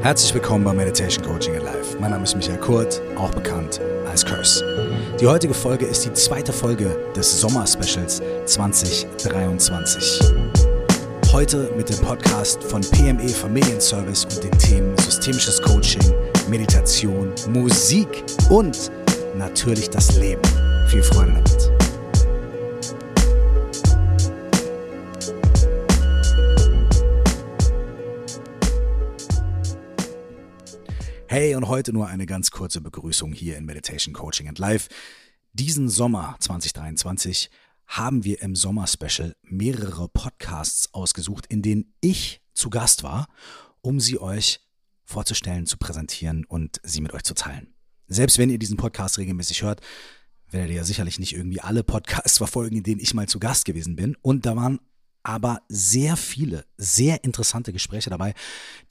Herzlich willkommen bei Meditation Coaching in Life. Mein Name ist Michael Kurt, auch bekannt als Curse. Die heutige Folge ist die zweite Folge des Sommer-Specials 2023. Heute mit dem Podcast von PME Familienservice und den Themen systemisches Coaching, Meditation, Musik und natürlich das Leben. Viel Freude damit. Hey und heute nur eine ganz kurze Begrüßung hier in Meditation Coaching and Life. Diesen Sommer 2023 haben wir im Sommer-Special mehrere Podcasts ausgesucht, in denen ich zu Gast war, um sie euch vorzustellen, zu präsentieren und sie mit euch zu teilen. Selbst wenn ihr diesen Podcast regelmäßig hört, werdet ihr ja sicherlich nicht irgendwie alle Podcasts verfolgen, in denen ich mal zu Gast gewesen bin. Und da waren aber sehr viele, sehr interessante Gespräche dabei,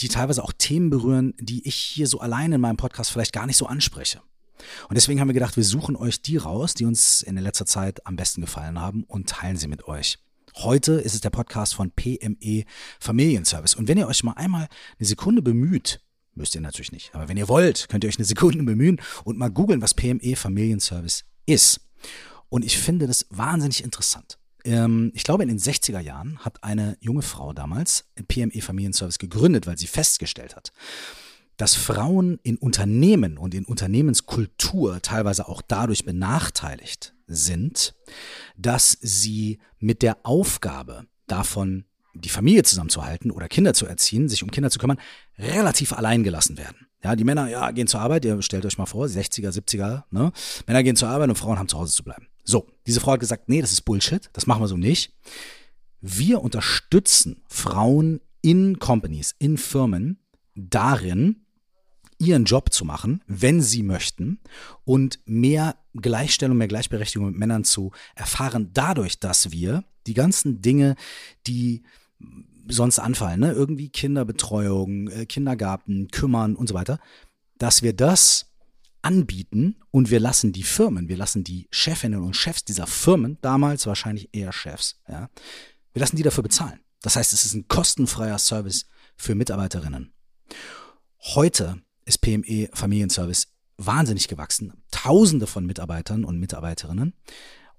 die teilweise auch Themen berühren, die ich hier so alleine in meinem Podcast vielleicht gar nicht so anspreche. Und deswegen haben wir gedacht, wir suchen euch die raus, die uns in der letzter Zeit am besten gefallen haben und teilen sie mit euch. Heute ist es der Podcast von PME Familienservice. Und wenn ihr euch mal einmal eine Sekunde bemüht, müsst ihr natürlich nicht, aber wenn ihr wollt, könnt ihr euch eine Sekunde bemühen und mal googeln, was PME Familienservice ist. Und ich finde das wahnsinnig interessant. Ähm, ich glaube, in den 60er Jahren hat eine junge Frau damals PME Familienservice gegründet, weil sie festgestellt hat, dass Frauen in Unternehmen und in Unternehmenskultur teilweise auch dadurch benachteiligt sind, dass sie mit der Aufgabe davon, die Familie zusammenzuhalten oder Kinder zu erziehen, sich um Kinder zu kümmern, relativ allein gelassen werden. Ja, die Männer ja, gehen zur Arbeit, ihr stellt euch mal vor, 60er, 70er, ne? Männer gehen zur Arbeit und Frauen haben zu Hause zu bleiben. So, diese Frau hat gesagt, nee, das ist Bullshit, das machen wir so nicht. Wir unterstützen Frauen in Companies, in Firmen darin, ihren Job zu machen, wenn sie möchten und mehr Gleichstellung, mehr Gleichberechtigung mit Männern zu erfahren, dadurch, dass wir die ganzen Dinge, die sonst anfallen, ne? irgendwie Kinderbetreuung, äh, Kindergarten, kümmern und so weiter, dass wir das anbieten und wir lassen die Firmen, wir lassen die Chefinnen und Chefs dieser Firmen, damals wahrscheinlich eher Chefs, ja, wir lassen die dafür bezahlen. Das heißt, es ist ein kostenfreier Service für Mitarbeiterinnen. Heute ist PME Familienservice wahnsinnig gewachsen. Tausende von Mitarbeitern und Mitarbeiterinnen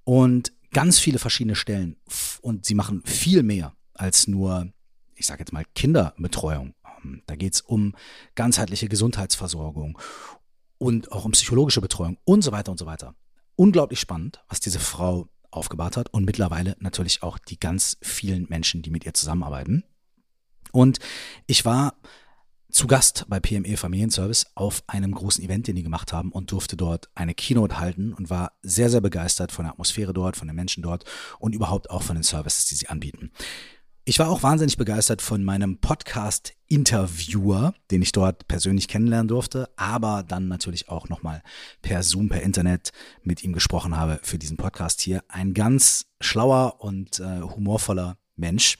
und ganz viele verschiedene Stellen. Und sie machen viel mehr als nur, ich sage jetzt mal, Kinderbetreuung. Ähm, da geht es um ganzheitliche Gesundheitsversorgung, und auch um psychologische Betreuung und so weiter und so weiter. Unglaublich spannend, was diese Frau aufgebaut hat und mittlerweile natürlich auch die ganz vielen Menschen, die mit ihr zusammenarbeiten. Und ich war zu Gast bei PME Familienservice auf einem großen Event, den die gemacht haben und durfte dort eine Keynote halten und war sehr, sehr begeistert von der Atmosphäre dort, von den Menschen dort und überhaupt auch von den Services, die sie anbieten. Ich war auch wahnsinnig begeistert von meinem Podcast-Interviewer, den ich dort persönlich kennenlernen durfte, aber dann natürlich auch nochmal per Zoom, per Internet mit ihm gesprochen habe für diesen Podcast hier. Ein ganz schlauer und äh, humorvoller Mensch,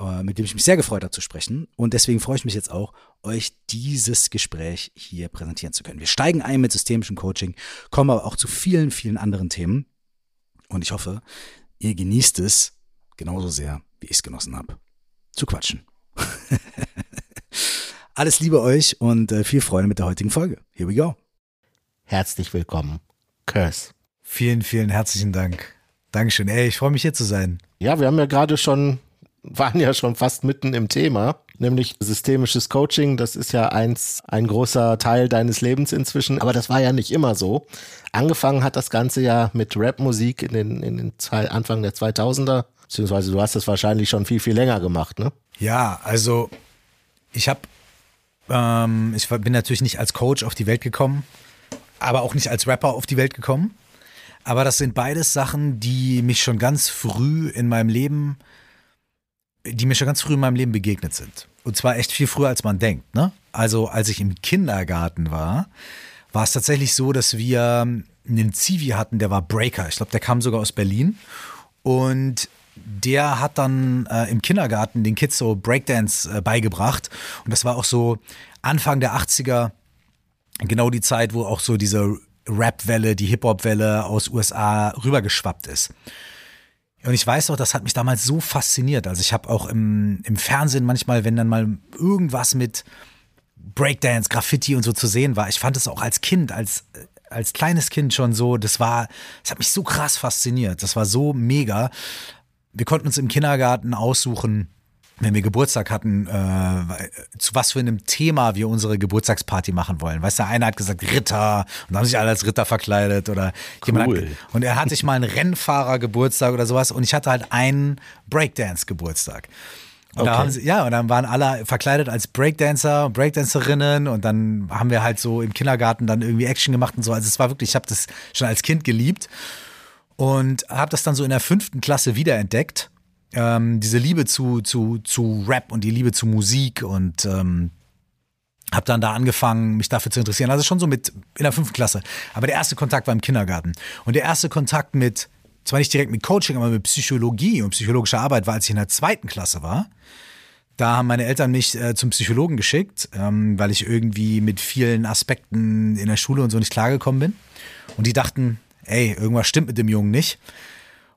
äh, mit dem ich mich sehr gefreut habe zu sprechen. Und deswegen freue ich mich jetzt auch, euch dieses Gespräch hier präsentieren zu können. Wir steigen ein mit systemischem Coaching, kommen aber auch zu vielen, vielen anderen Themen. Und ich hoffe, ihr genießt es genauso sehr wie ich es genossen habe, zu quatschen. Alles Liebe euch und äh, viel Freude mit der heutigen Folge. Here we go. Herzlich willkommen, Curse. Vielen, vielen herzlichen Dank. Dankeschön. Ey, ich freue mich hier zu sein. Ja, wir haben ja gerade schon, waren ja schon fast mitten im Thema, nämlich systemisches Coaching. Das ist ja eins, ein großer Teil deines Lebens inzwischen, aber das war ja nicht immer so. Angefangen hat das Ganze ja mit Rapmusik in den, in den zwei, Anfang der 2000er Beziehungsweise du hast das wahrscheinlich schon viel, viel länger gemacht, ne? Ja, also ich habe, ähm, ich bin natürlich nicht als Coach auf die Welt gekommen, aber auch nicht als Rapper auf die Welt gekommen. Aber das sind beides Sachen, die mich schon ganz früh in meinem Leben, die mir schon ganz früh in meinem Leben begegnet sind. Und zwar echt viel früher, als man denkt. Ne? Also als ich im Kindergarten war, war es tatsächlich so, dass wir einen Zivi hatten, der war Breaker. Ich glaube, der kam sogar aus Berlin. Und der hat dann äh, im Kindergarten den Kids so Breakdance äh, beigebracht. Und das war auch so Anfang der 80er, genau die Zeit, wo auch so diese Rap-Welle, die Hip-Hop-Welle aus USA rübergeschwappt ist. Und ich weiß auch, das hat mich damals so fasziniert. Also ich habe auch im, im Fernsehen manchmal, wenn dann mal irgendwas mit Breakdance, Graffiti und so zu sehen war. Ich fand es auch als Kind, als, als kleines Kind schon so, das war, das hat mich so krass fasziniert. Das war so mega. Wir konnten uns im Kindergarten aussuchen, wenn wir Geburtstag hatten, äh, zu was für einem Thema wir unsere Geburtstagsparty machen wollen. Weißt du, einer hat gesagt Ritter und haben sich alle als Ritter verkleidet oder cool. jemand hat, und er hat sich mal einen Rennfahrer-Geburtstag oder sowas und ich hatte halt einen Breakdance-Geburtstag. Und okay. da haben sie, ja, und dann waren alle verkleidet als Breakdancer und Breakdancerinnen und dann haben wir halt so im Kindergarten dann irgendwie Action gemacht und so. Also es war wirklich, ich habe das schon als Kind geliebt und habe das dann so in der fünften Klasse wiederentdeckt ähm, diese Liebe zu, zu, zu Rap und die Liebe zu Musik und ähm, habe dann da angefangen, mich dafür zu interessieren. Also schon so mit in der fünften Klasse. Aber der erste Kontakt war im Kindergarten. Und der erste Kontakt mit, zwar nicht direkt mit Coaching, aber mit Psychologie und psychologischer Arbeit war, als ich in der zweiten Klasse war. Da haben meine Eltern mich äh, zum Psychologen geschickt, ähm, weil ich irgendwie mit vielen Aspekten in der Schule und so nicht klargekommen bin. Und die dachten, ey, irgendwas stimmt mit dem Jungen nicht.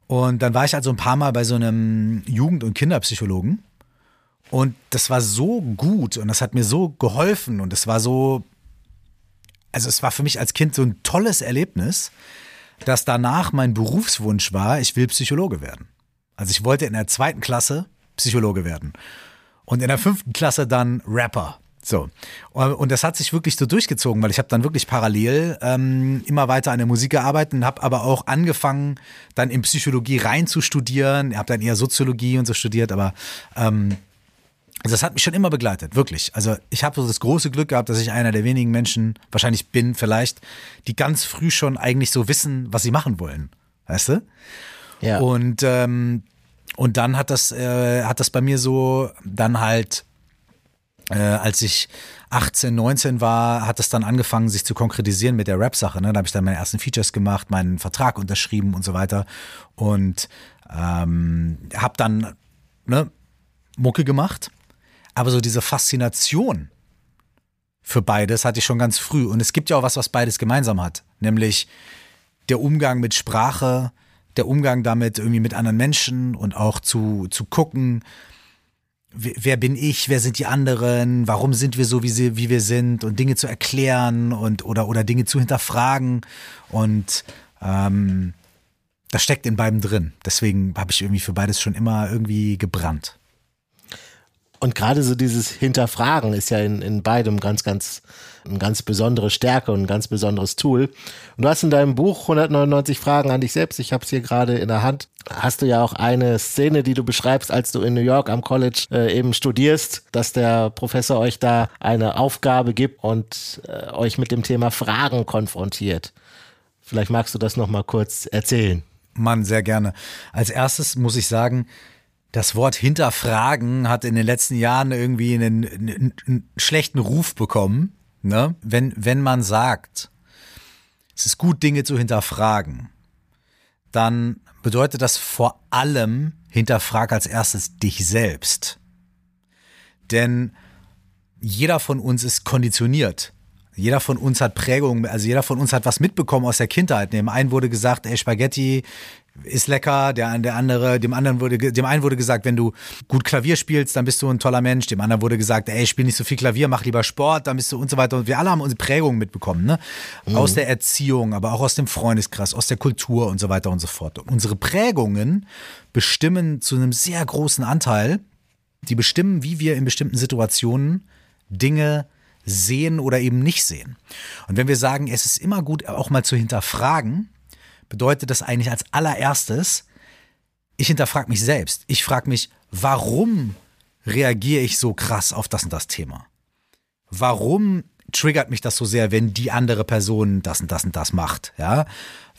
Und dann war ich also ein paar Mal bei so einem Jugend- und Kinderpsychologen. Und das war so gut und das hat mir so geholfen und es war so, also es war für mich als Kind so ein tolles Erlebnis, dass danach mein Berufswunsch war, ich will Psychologe werden. Also ich wollte in der zweiten Klasse Psychologe werden und in der fünften Klasse dann Rapper. So. Und das hat sich wirklich so durchgezogen, weil ich habe dann wirklich parallel ähm, immer weiter an der Musik gearbeitet und habe aber auch angefangen, dann in Psychologie rein zu studieren. Ich habe dann eher Soziologie und so studiert, aber ähm, das hat mich schon immer begleitet, wirklich. Also ich habe so das große Glück gehabt, dass ich einer der wenigen Menschen wahrscheinlich bin, vielleicht, die ganz früh schon eigentlich so wissen, was sie machen wollen. Weißt du? Ja. Und, ähm, und dann hat das, äh, hat das bei mir so dann halt äh, als ich 18, 19 war, hat es dann angefangen, sich zu konkretisieren mit der Rap-Sache. Ne? Da habe ich dann meine ersten Features gemacht, meinen Vertrag unterschrieben und so weiter. Und ähm, habe dann ne, Mucke gemacht. Aber so diese Faszination für beides hatte ich schon ganz früh. Und es gibt ja auch was, was beides gemeinsam hat. Nämlich der Umgang mit Sprache, der Umgang damit irgendwie mit anderen Menschen und auch zu, zu gucken, wer bin ich, wer sind die anderen, warum sind wir so, wie, sie, wie wir sind und Dinge zu erklären und oder, oder Dinge zu hinterfragen. Und ähm, das steckt in beiden drin. Deswegen habe ich irgendwie für beides schon immer irgendwie gebrannt. Und gerade so dieses Hinterfragen ist ja in, in beidem ganz, ganz, eine ganz besondere Stärke und ein ganz besonderes Tool. Und du hast in deinem Buch 199 Fragen an dich selbst, ich habe es hier gerade in der Hand, hast du ja auch eine Szene, die du beschreibst, als du in New York am College äh, eben studierst, dass der Professor euch da eine Aufgabe gibt und äh, euch mit dem Thema Fragen konfrontiert. Vielleicht magst du das nochmal kurz erzählen. Mann, sehr gerne. Als erstes muss ich sagen, das Wort hinterfragen hat in den letzten Jahren irgendwie einen, einen, einen schlechten Ruf bekommen. Ne? Wenn, wenn man sagt, es ist gut, Dinge zu hinterfragen, dann bedeutet das vor allem, hinterfrag als erstes dich selbst. Denn jeder von uns ist konditioniert. Jeder von uns hat Prägungen, also jeder von uns hat was mitbekommen aus der Kindheit. Dem einen wurde gesagt, ey, Spaghetti ist lecker, der, der andere, dem anderen wurde, dem einen wurde gesagt, wenn du gut Klavier spielst, dann bist du ein toller Mensch. Dem anderen wurde gesagt, ey, spiel nicht so viel Klavier, mach lieber Sport, dann bist du und so weiter. Und wir alle haben unsere Prägungen mitbekommen, ne? Mhm. Aus der Erziehung, aber auch aus dem Freundeskreis, aus der Kultur und so weiter und so fort. Und unsere Prägungen bestimmen zu einem sehr großen Anteil, die bestimmen, wie wir in bestimmten Situationen Dinge sehen oder eben nicht sehen. Und wenn wir sagen, es ist immer gut, auch mal zu hinterfragen, bedeutet das eigentlich als allererstes, ich hinterfrage mich selbst. Ich frage mich, warum reagiere ich so krass auf das und das Thema? Warum triggert mich das so sehr, wenn die andere Person das und das und das macht? Ja?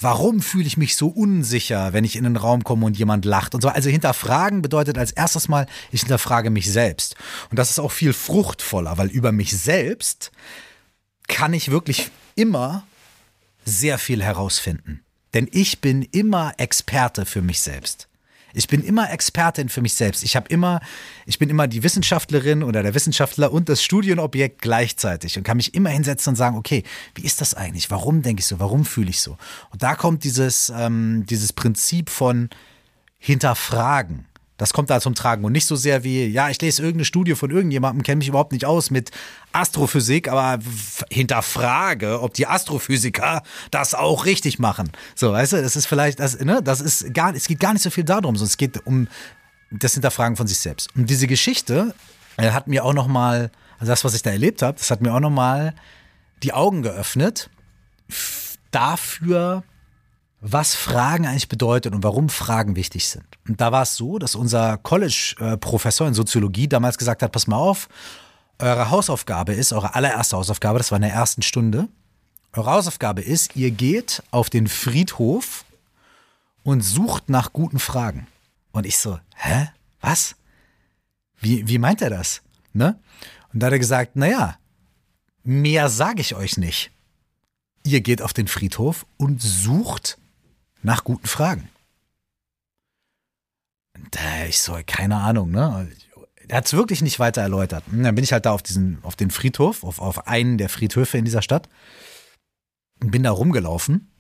Warum fühle ich mich so unsicher, wenn ich in einen Raum komme und jemand lacht und so? Also hinterfragen bedeutet als erstes mal, ich hinterfrage mich selbst. Und das ist auch viel fruchtvoller, weil über mich selbst kann ich wirklich immer sehr viel herausfinden. Denn ich bin immer Experte für mich selbst. Ich bin immer Expertin für mich selbst. Ich habe immer, ich bin immer die Wissenschaftlerin oder der Wissenschaftler und das Studienobjekt gleichzeitig und kann mich immer hinsetzen und sagen, okay, wie ist das eigentlich? Warum denke ich so? Warum fühle ich so? Und da kommt dieses, ähm, dieses Prinzip von hinterfragen. Das kommt da zum Tragen und nicht so sehr wie, ja, ich lese irgendeine Studie von irgendjemandem, kenne mich überhaupt nicht aus mit Astrophysik, aber hinterfrage, ob die Astrophysiker das auch richtig machen. So, weißt du, das ist vielleicht, das, ne, das ist gar, es geht gar nicht so viel darum, sondern es geht um das Hinterfragen von sich selbst. Und diese Geschichte äh, hat mir auch nochmal, also das, was ich da erlebt habe, das hat mir auch nochmal die Augen geöffnet dafür, was Fragen eigentlich bedeutet und warum Fragen wichtig sind. Und da war es so, dass unser College-Professor in Soziologie damals gesagt hat, pass mal auf, eure Hausaufgabe ist, eure allererste Hausaufgabe, das war in der ersten Stunde, eure Hausaufgabe ist, ihr geht auf den Friedhof und sucht nach guten Fragen. Und ich so, hä? Was? Wie, wie meint er das? Ne? Und da hat er gesagt, naja, mehr sage ich euch nicht. Ihr geht auf den Friedhof und sucht nach guten Fragen. Und ich so, keine Ahnung, ne? Er hat es wirklich nicht weiter erläutert. Und dann bin ich halt da auf diesen, auf den Friedhof, auf, auf einen der Friedhöfe in dieser Stadt und bin da rumgelaufen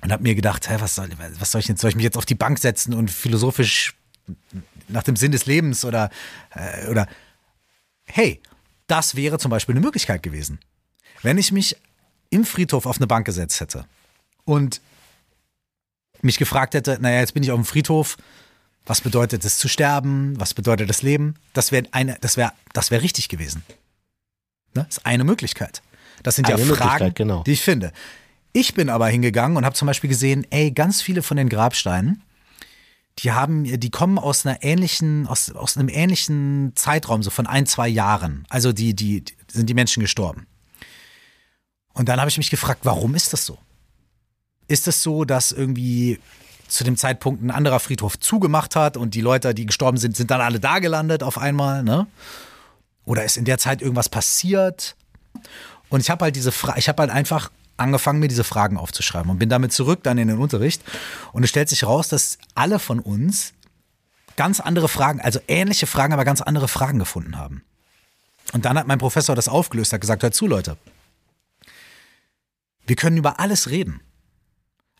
und habe mir gedacht, hey, was soll, was soll ich jetzt? Soll ich mich jetzt auf die Bank setzen und philosophisch nach dem Sinn des Lebens oder, äh, oder hey, das wäre zum Beispiel eine Möglichkeit gewesen. Wenn ich mich im Friedhof auf eine Bank gesetzt hätte und mich gefragt hätte, naja, jetzt bin ich auf dem Friedhof, was bedeutet es zu sterben, was bedeutet das Leben, das wäre eine, das wäre, das wäre richtig gewesen. Ne? Das ist eine Möglichkeit. Das sind eine ja Fragen, genau. die ich finde. Ich bin aber hingegangen und habe zum Beispiel gesehen, ey, ganz viele von den Grabsteinen, die haben, die kommen aus einer ähnlichen, aus, aus einem ähnlichen Zeitraum, so von ein, zwei Jahren. Also die, die, die sind die Menschen gestorben. Und dann habe ich mich gefragt, warum ist das so? Ist es so, dass irgendwie zu dem Zeitpunkt ein anderer Friedhof zugemacht hat und die Leute, die gestorben sind, sind dann alle da gelandet auf einmal, ne? Oder ist in der Zeit irgendwas passiert? Und ich habe halt diese Frage, ich habe halt einfach angefangen, mir diese Fragen aufzuschreiben und bin damit zurück dann in den Unterricht. Und es stellt sich raus, dass alle von uns ganz andere Fragen, also ähnliche Fragen, aber ganz andere Fragen gefunden haben. Und dann hat mein Professor das aufgelöst, hat gesagt, hört zu, Leute. Wir können über alles reden.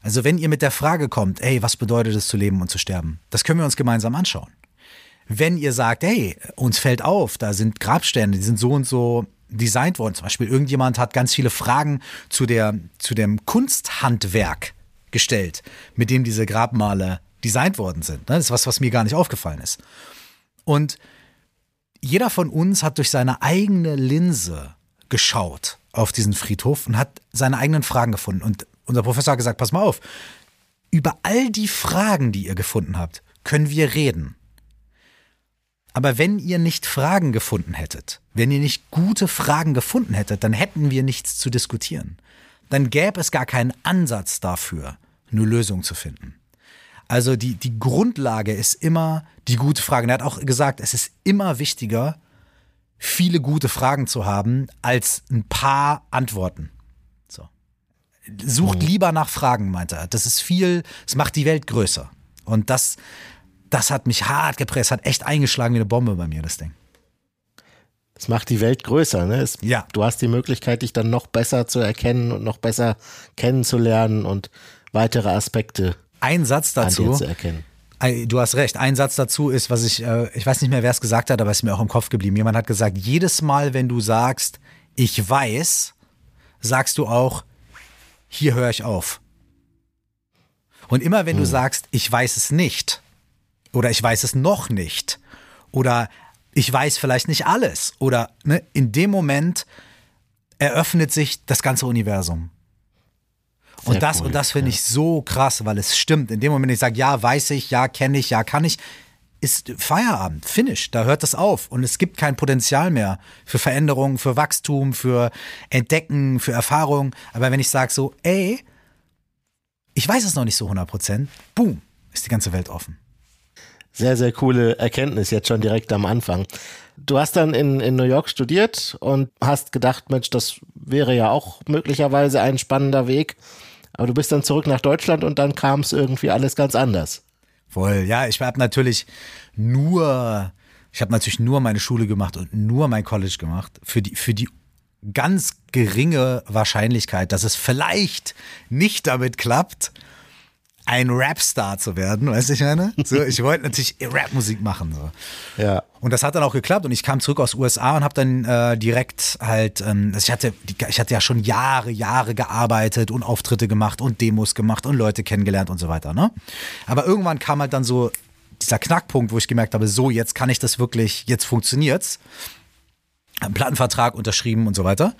Also wenn ihr mit der Frage kommt, ey, was bedeutet es zu leben und zu sterben? Das können wir uns gemeinsam anschauen. Wenn ihr sagt, hey, uns fällt auf, da sind Grabstände, die sind so und so designt worden. Zum Beispiel irgendjemand hat ganz viele Fragen zu, der, zu dem Kunsthandwerk gestellt, mit dem diese Grabmale designt worden sind. Das ist was, was mir gar nicht aufgefallen ist. Und jeder von uns hat durch seine eigene Linse geschaut auf diesen Friedhof und hat seine eigenen Fragen gefunden. Und unser Professor hat gesagt, pass mal auf, über all die Fragen, die ihr gefunden habt, können wir reden. Aber wenn ihr nicht Fragen gefunden hättet, wenn ihr nicht gute Fragen gefunden hättet, dann hätten wir nichts zu diskutieren. Dann gäbe es gar keinen Ansatz dafür, eine Lösung zu finden. Also die, die Grundlage ist immer die gute Frage. Er hat auch gesagt, es ist immer wichtiger, viele gute Fragen zu haben als ein paar Antworten. Sucht mhm. lieber nach Fragen, meint er. Das ist viel, es macht die Welt größer. Und das, das hat mich hart gepresst, hat echt eingeschlagen wie eine Bombe bei mir, das Ding. Es macht die Welt größer, ne? Es, ja. Du hast die Möglichkeit, dich dann noch besser zu erkennen und noch besser kennenzulernen und weitere Aspekte Ein Satz dazu. zu erkennen. Du hast recht. Ein Satz dazu ist, was ich, äh, ich weiß nicht mehr, wer es gesagt hat, aber es ist mir auch im Kopf geblieben. Jemand hat gesagt, jedes Mal, wenn du sagst, ich weiß, sagst du auch, hier höre ich auf. Und immer wenn hm. du sagst, ich weiß es nicht, oder ich weiß es noch nicht, oder ich weiß vielleicht nicht alles, oder ne, in dem Moment eröffnet sich das ganze Universum. Und das, cool. und das finde ja. ich so krass, weil es stimmt. In dem Moment, ich sage, ja, weiß ich, ja, kenne ich, ja, kann ich, ist Feierabend, Finish, da hört das auf. Und es gibt kein Potenzial mehr für Veränderung, für Wachstum, für Entdecken, für Erfahrung. Aber wenn ich sage so, ey, ich weiß es noch nicht so 100 Prozent, boom, ist die ganze Welt offen. Sehr, sehr coole Erkenntnis jetzt schon direkt am Anfang. Du hast dann in, in New York studiert und hast gedacht, Mensch, das wäre ja auch möglicherweise ein spannender Weg. Aber du bist dann zurück nach Deutschland und dann kam es irgendwie alles ganz anders. Voll, ja, ich habe natürlich nur, ich habe natürlich nur meine Schule gemacht und nur mein College gemacht. Für die, für die ganz geringe Wahrscheinlichkeit, dass es vielleicht nicht damit klappt. Ein Rapstar zu werden, weißt du, ich meine? So, ich wollte natürlich Rapmusik machen. So. Ja. Und das hat dann auch geklappt und ich kam zurück aus USA und habe dann äh, direkt halt, ähm, also ich hatte, ich hatte ja schon Jahre, Jahre gearbeitet und Auftritte gemacht und Demos gemacht und Leute kennengelernt und so weiter, ne? Aber irgendwann kam halt dann so dieser Knackpunkt, wo ich gemerkt habe, so, jetzt kann ich das wirklich, jetzt funktioniert's. Einen Plattenvertrag unterschrieben und so weiter.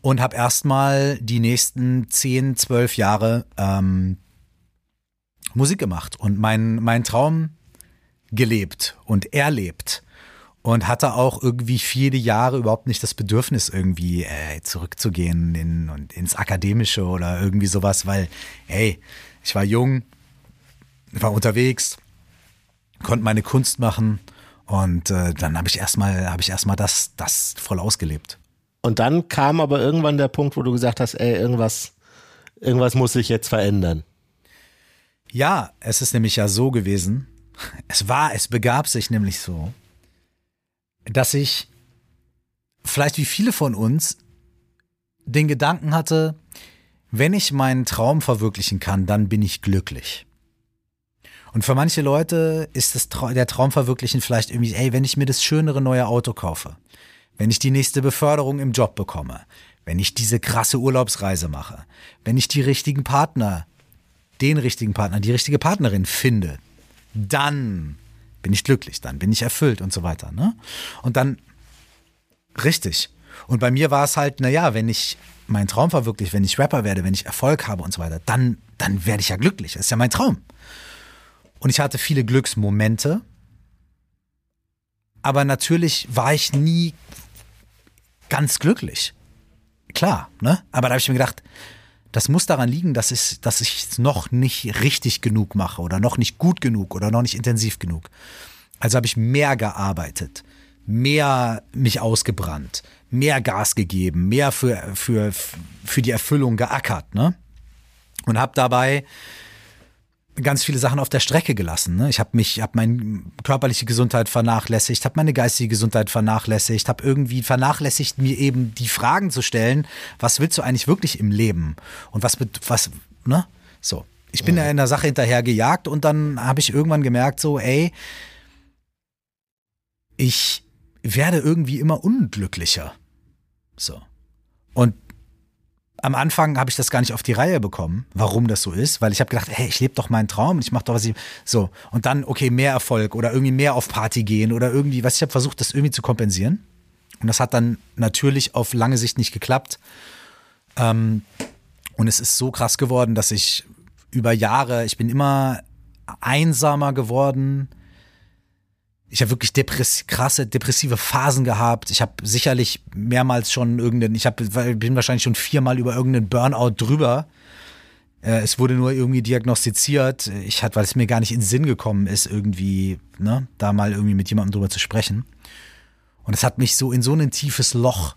Und habe erstmal die nächsten 10, 12 Jahre ähm, Musik gemacht und meinen mein Traum gelebt und erlebt. Und hatte auch irgendwie viele Jahre überhaupt nicht das Bedürfnis, irgendwie äh, zurückzugehen in, und ins Akademische oder irgendwie sowas, weil, hey, ich war jung, war unterwegs, konnte meine Kunst machen und äh, dann habe ich erstmal habe ich erstmal das das voll ausgelebt. Und dann kam aber irgendwann der Punkt, wo du gesagt hast, ey, irgendwas irgendwas muss sich jetzt verändern. Ja, es ist nämlich ja so gewesen. Es war, es begab sich nämlich so, dass ich vielleicht wie viele von uns den Gedanken hatte, wenn ich meinen Traum verwirklichen kann, dann bin ich glücklich. Und für manche Leute ist das Tra der Traum verwirklichen vielleicht irgendwie, ey, wenn ich mir das schönere neue Auto kaufe, wenn ich die nächste Beförderung im Job bekomme, wenn ich diese krasse Urlaubsreise mache, wenn ich die richtigen Partner, den richtigen Partner, die richtige Partnerin finde, dann bin ich glücklich, dann bin ich erfüllt und so weiter. Ne? Und dann, richtig. Und bei mir war es halt, naja, wenn ich meinen Traum verwirkliche, wenn ich Rapper werde, wenn ich Erfolg habe und so weiter, dann, dann werde ich ja glücklich. Das ist ja mein Traum. Und ich hatte viele Glücksmomente. Aber natürlich war ich nie ganz glücklich. Klar, ne? Aber da habe ich mir gedacht, das muss daran liegen, dass ich dass es noch nicht richtig genug mache oder noch nicht gut genug oder noch nicht intensiv genug. Also habe ich mehr gearbeitet, mehr mich ausgebrannt, mehr Gas gegeben, mehr für, für, für die Erfüllung geackert, ne? Und habe dabei ganz viele Sachen auf der Strecke gelassen. Ne? Ich habe mich, habe meine körperliche Gesundheit vernachlässigt, habe meine geistige Gesundheit vernachlässigt, habe irgendwie vernachlässigt, mir eben die Fragen zu stellen, was willst du eigentlich wirklich im Leben? Und was, was, ne? So. Ich bin ja in der Sache hinterher gejagt und dann habe ich irgendwann gemerkt, so, ey, ich werde irgendwie immer unglücklicher. So. Und am Anfang habe ich das gar nicht auf die Reihe bekommen, warum das so ist, weil ich habe gedacht, hey, ich lebe doch meinen Traum, ich mache doch was ich so. Und dann okay mehr Erfolg oder irgendwie mehr auf Party gehen oder irgendwie, was ich habe versucht, das irgendwie zu kompensieren. Und das hat dann natürlich auf lange Sicht nicht geklappt. Ähm, und es ist so krass geworden, dass ich über Jahre, ich bin immer einsamer geworden, ich habe wirklich depress krasse depressive Phasen gehabt. Ich habe sicherlich mehrmals schon irgendeinen, ich hab, bin wahrscheinlich schon viermal über irgendeinen Burnout drüber. Äh, es wurde nur irgendwie diagnostiziert. Ich hatte, weil es mir gar nicht in den Sinn gekommen ist, irgendwie, ne, da mal irgendwie mit jemandem drüber zu sprechen. Und es hat mich so in so ein tiefes Loch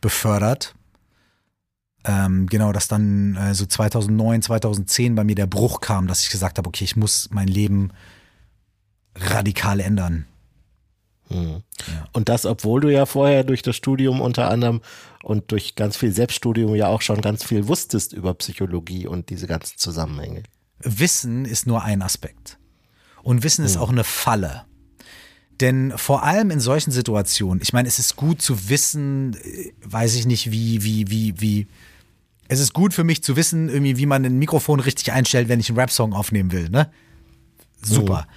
befördert. Ähm, genau, dass dann äh, so 2009, 2010 bei mir der Bruch kam, dass ich gesagt habe, okay, ich muss mein Leben radikal ändern. Hm. Ja. Und das, obwohl du ja vorher durch das Studium unter anderem und durch ganz viel Selbststudium ja auch schon ganz viel wusstest über Psychologie und diese ganzen Zusammenhänge. Wissen ist nur ein Aspekt. Und Wissen hm. ist auch eine Falle. Denn vor allem in solchen Situationen, ich meine, es ist gut zu wissen, äh, weiß ich nicht, wie, wie, wie, wie. Es ist gut für mich zu wissen, irgendwie, wie man ein Mikrofon richtig einstellt, wenn ich einen Rap-Song aufnehmen will, ne? Super. Hm.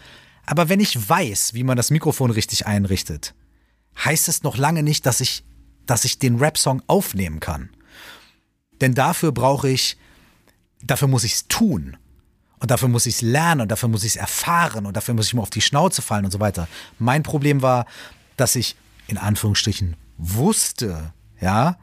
Aber wenn ich weiß, wie man das Mikrofon richtig einrichtet, heißt es noch lange nicht, dass ich, dass ich den Rap-Song aufnehmen kann. Denn dafür brauche ich, dafür muss ich es tun. Und dafür muss ich es lernen und dafür muss ich es erfahren und dafür muss ich mir auf die Schnauze fallen und so weiter. Mein Problem war, dass ich in Anführungsstrichen wusste, ja,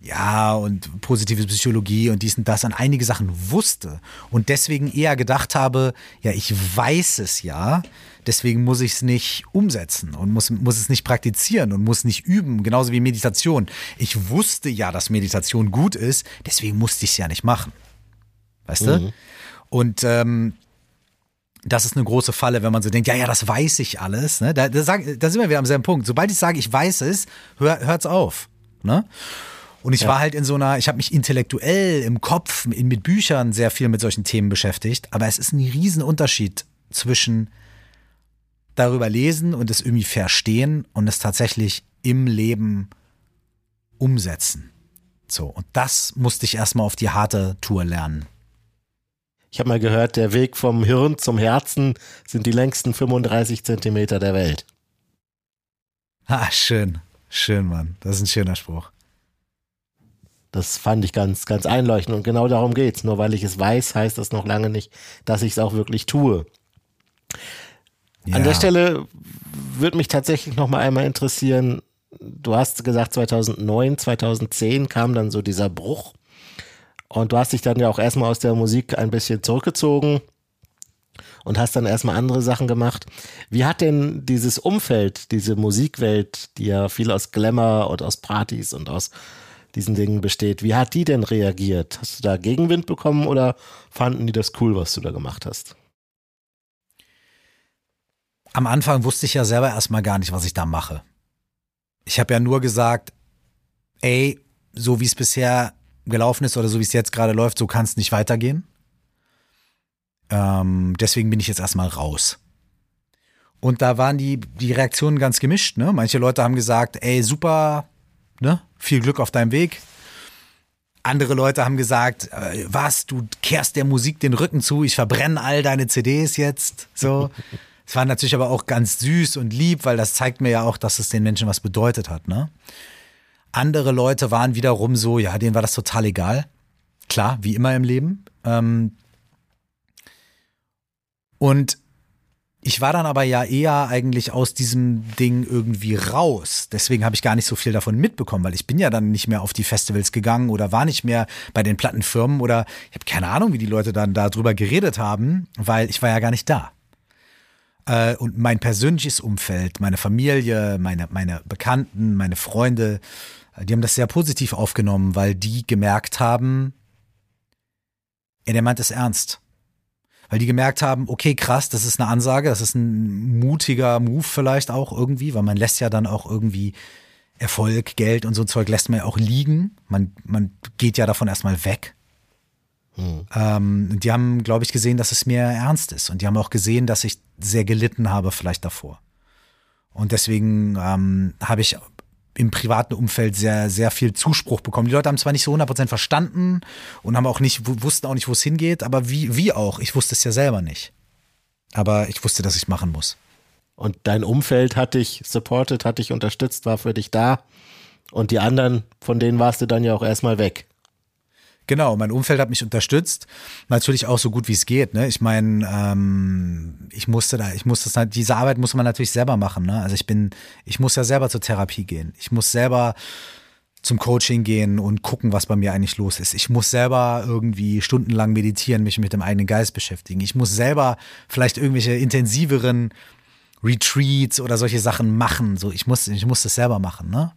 ja, und positive Psychologie und dies und das an einige Sachen wusste und deswegen eher gedacht habe, ja, ich weiß es ja, deswegen muss ich es nicht umsetzen und muss, muss es nicht praktizieren und muss nicht üben, genauso wie Meditation. Ich wusste ja, dass Meditation gut ist, deswegen musste ich es ja nicht machen. Weißt mhm. du? Und ähm, das ist eine große Falle, wenn man so denkt, ja, ja, das weiß ich alles. Ne? Da, da, da sind wir wieder am selben Punkt. Sobald ich sage, ich weiß es, hör, hört's auf. Ne? Und ich Ja. war halt in so einer, ich habe mich intellektuell im Kopf in, mit Büchern sehr viel mit solchen Themen beschäftigt, aber es ist ein Riesenunterschied zwischen darüber lesen und es irgendwie verstehen und es tatsächlich im Leben umsetzen. So, und das musste ich erstmal auf die harte Tour lernen. Ich habe mal gehört, der Weg vom Hirn zum Herzen sind die längsten 35 Zentimeter der Welt. Ah, schön. Schön, Mann. Das ist ein schöner Spruch. Das fand ich ganz, ganz einleuchtend und genau darum geht's. Nur weil ich es weiß, heißt das noch lange nicht, dass ich es auch wirklich tue. An Ja. der Stelle würde mich tatsächlich noch mal einmal interessieren, du hast gesagt 2009, 2010 kam dann so dieser Bruch und du hast dich dann ja auch erstmal aus der Musik ein bisschen zurückgezogen und hast dann erstmal andere Sachen gemacht. Wie hat denn dieses Umfeld, diese Musikwelt, die ja viel aus Glamour und aus Partys und aus diesen Dingen besteht, wie hat die denn reagiert? Hast du da Gegenwind bekommen oder fanden die das cool, was du da gemacht hast? Am Anfang wusste ich ja selber erstmal gar nicht, was ich da mache. Ich habe ja nur gesagt, ey, so wie es bisher gelaufen ist oder so wie es jetzt gerade läuft, so kann es nicht weitergehen. Ähm, deswegen bin ich jetzt erstmal raus. Und da waren die, die Reaktionen ganz gemischt. Ne? Manche Leute haben gesagt, ey, super, ne? Viel Glück auf deinem Weg. Andere Leute haben gesagt, äh, was, du kehrst der Musik den Rücken zu, ich verbrenne all deine CDs jetzt. So. Es war natürlich aber auch ganz süß und lieb, weil das zeigt mir ja auch, dass es den Menschen was bedeutet hat. Ne? Andere Leute waren wiederum so, ja, denen war das total egal. Klar, wie immer im Leben. Ähm und ich war dann aber ja eher eigentlich aus diesem Ding irgendwie raus. Deswegen habe ich gar nicht so viel davon mitbekommen, weil ich bin ja dann nicht mehr auf die Festivals gegangen oder war nicht mehr bei den Plattenfirmen oder ich habe keine Ahnung, wie die Leute dann darüber geredet haben, weil ich war ja gar nicht da. Äh, und mein persönliches Umfeld, meine Familie, meine, meine Bekannten, meine Freunde, äh, die haben das sehr positiv aufgenommen, weil die gemerkt haben, der meint es ernst. Weil die gemerkt haben, okay, krass, das ist eine Ansage, das ist ein mutiger Move vielleicht auch irgendwie, weil man lässt ja dann auch irgendwie Erfolg, Geld und so Zeug lässt man ja auch liegen. Man, man geht ja davon erstmal weg. Ähm, und die haben, glaube ich, gesehen, dass es mir ernst ist. Und die haben auch gesehen, dass ich sehr gelitten habe, vielleicht davor. Und deswegen ähm, habe ich im privaten Umfeld sehr, sehr viel Zuspruch bekommen. Die Leute haben zwar nicht so 100% verstanden und haben auch nicht, wu- wussten auch nicht, wo es hingeht, aber wie, wie auch, ich wusste es ja selber nicht. Aber ich wusste, dass ich es machen muss. Und dein Umfeld hat dich supported, hat dich unterstützt, war für dich da. Und die anderen, von denen warst du dann ja auch erstmal weg. Genau, mein Umfeld hat mich unterstützt. Natürlich auch so gut wie es geht. Ne? Ich meine, ähm, ich musste da, ich musste halt- diese Arbeit muss man natürlich selber machen. Ne? Also ich bin, ich muss ja selber zur Therapie gehen. Ich muss selber zum Coaching gehen und gucken, was bei mir eigentlich los ist. Ich muss selber irgendwie stundenlang meditieren, mich mit dem eigenen Geist beschäftigen. Ich muss selber vielleicht irgendwelche intensiveren Retreats oder solche Sachen machen. So, ich muss, ich muss das selber machen, ne?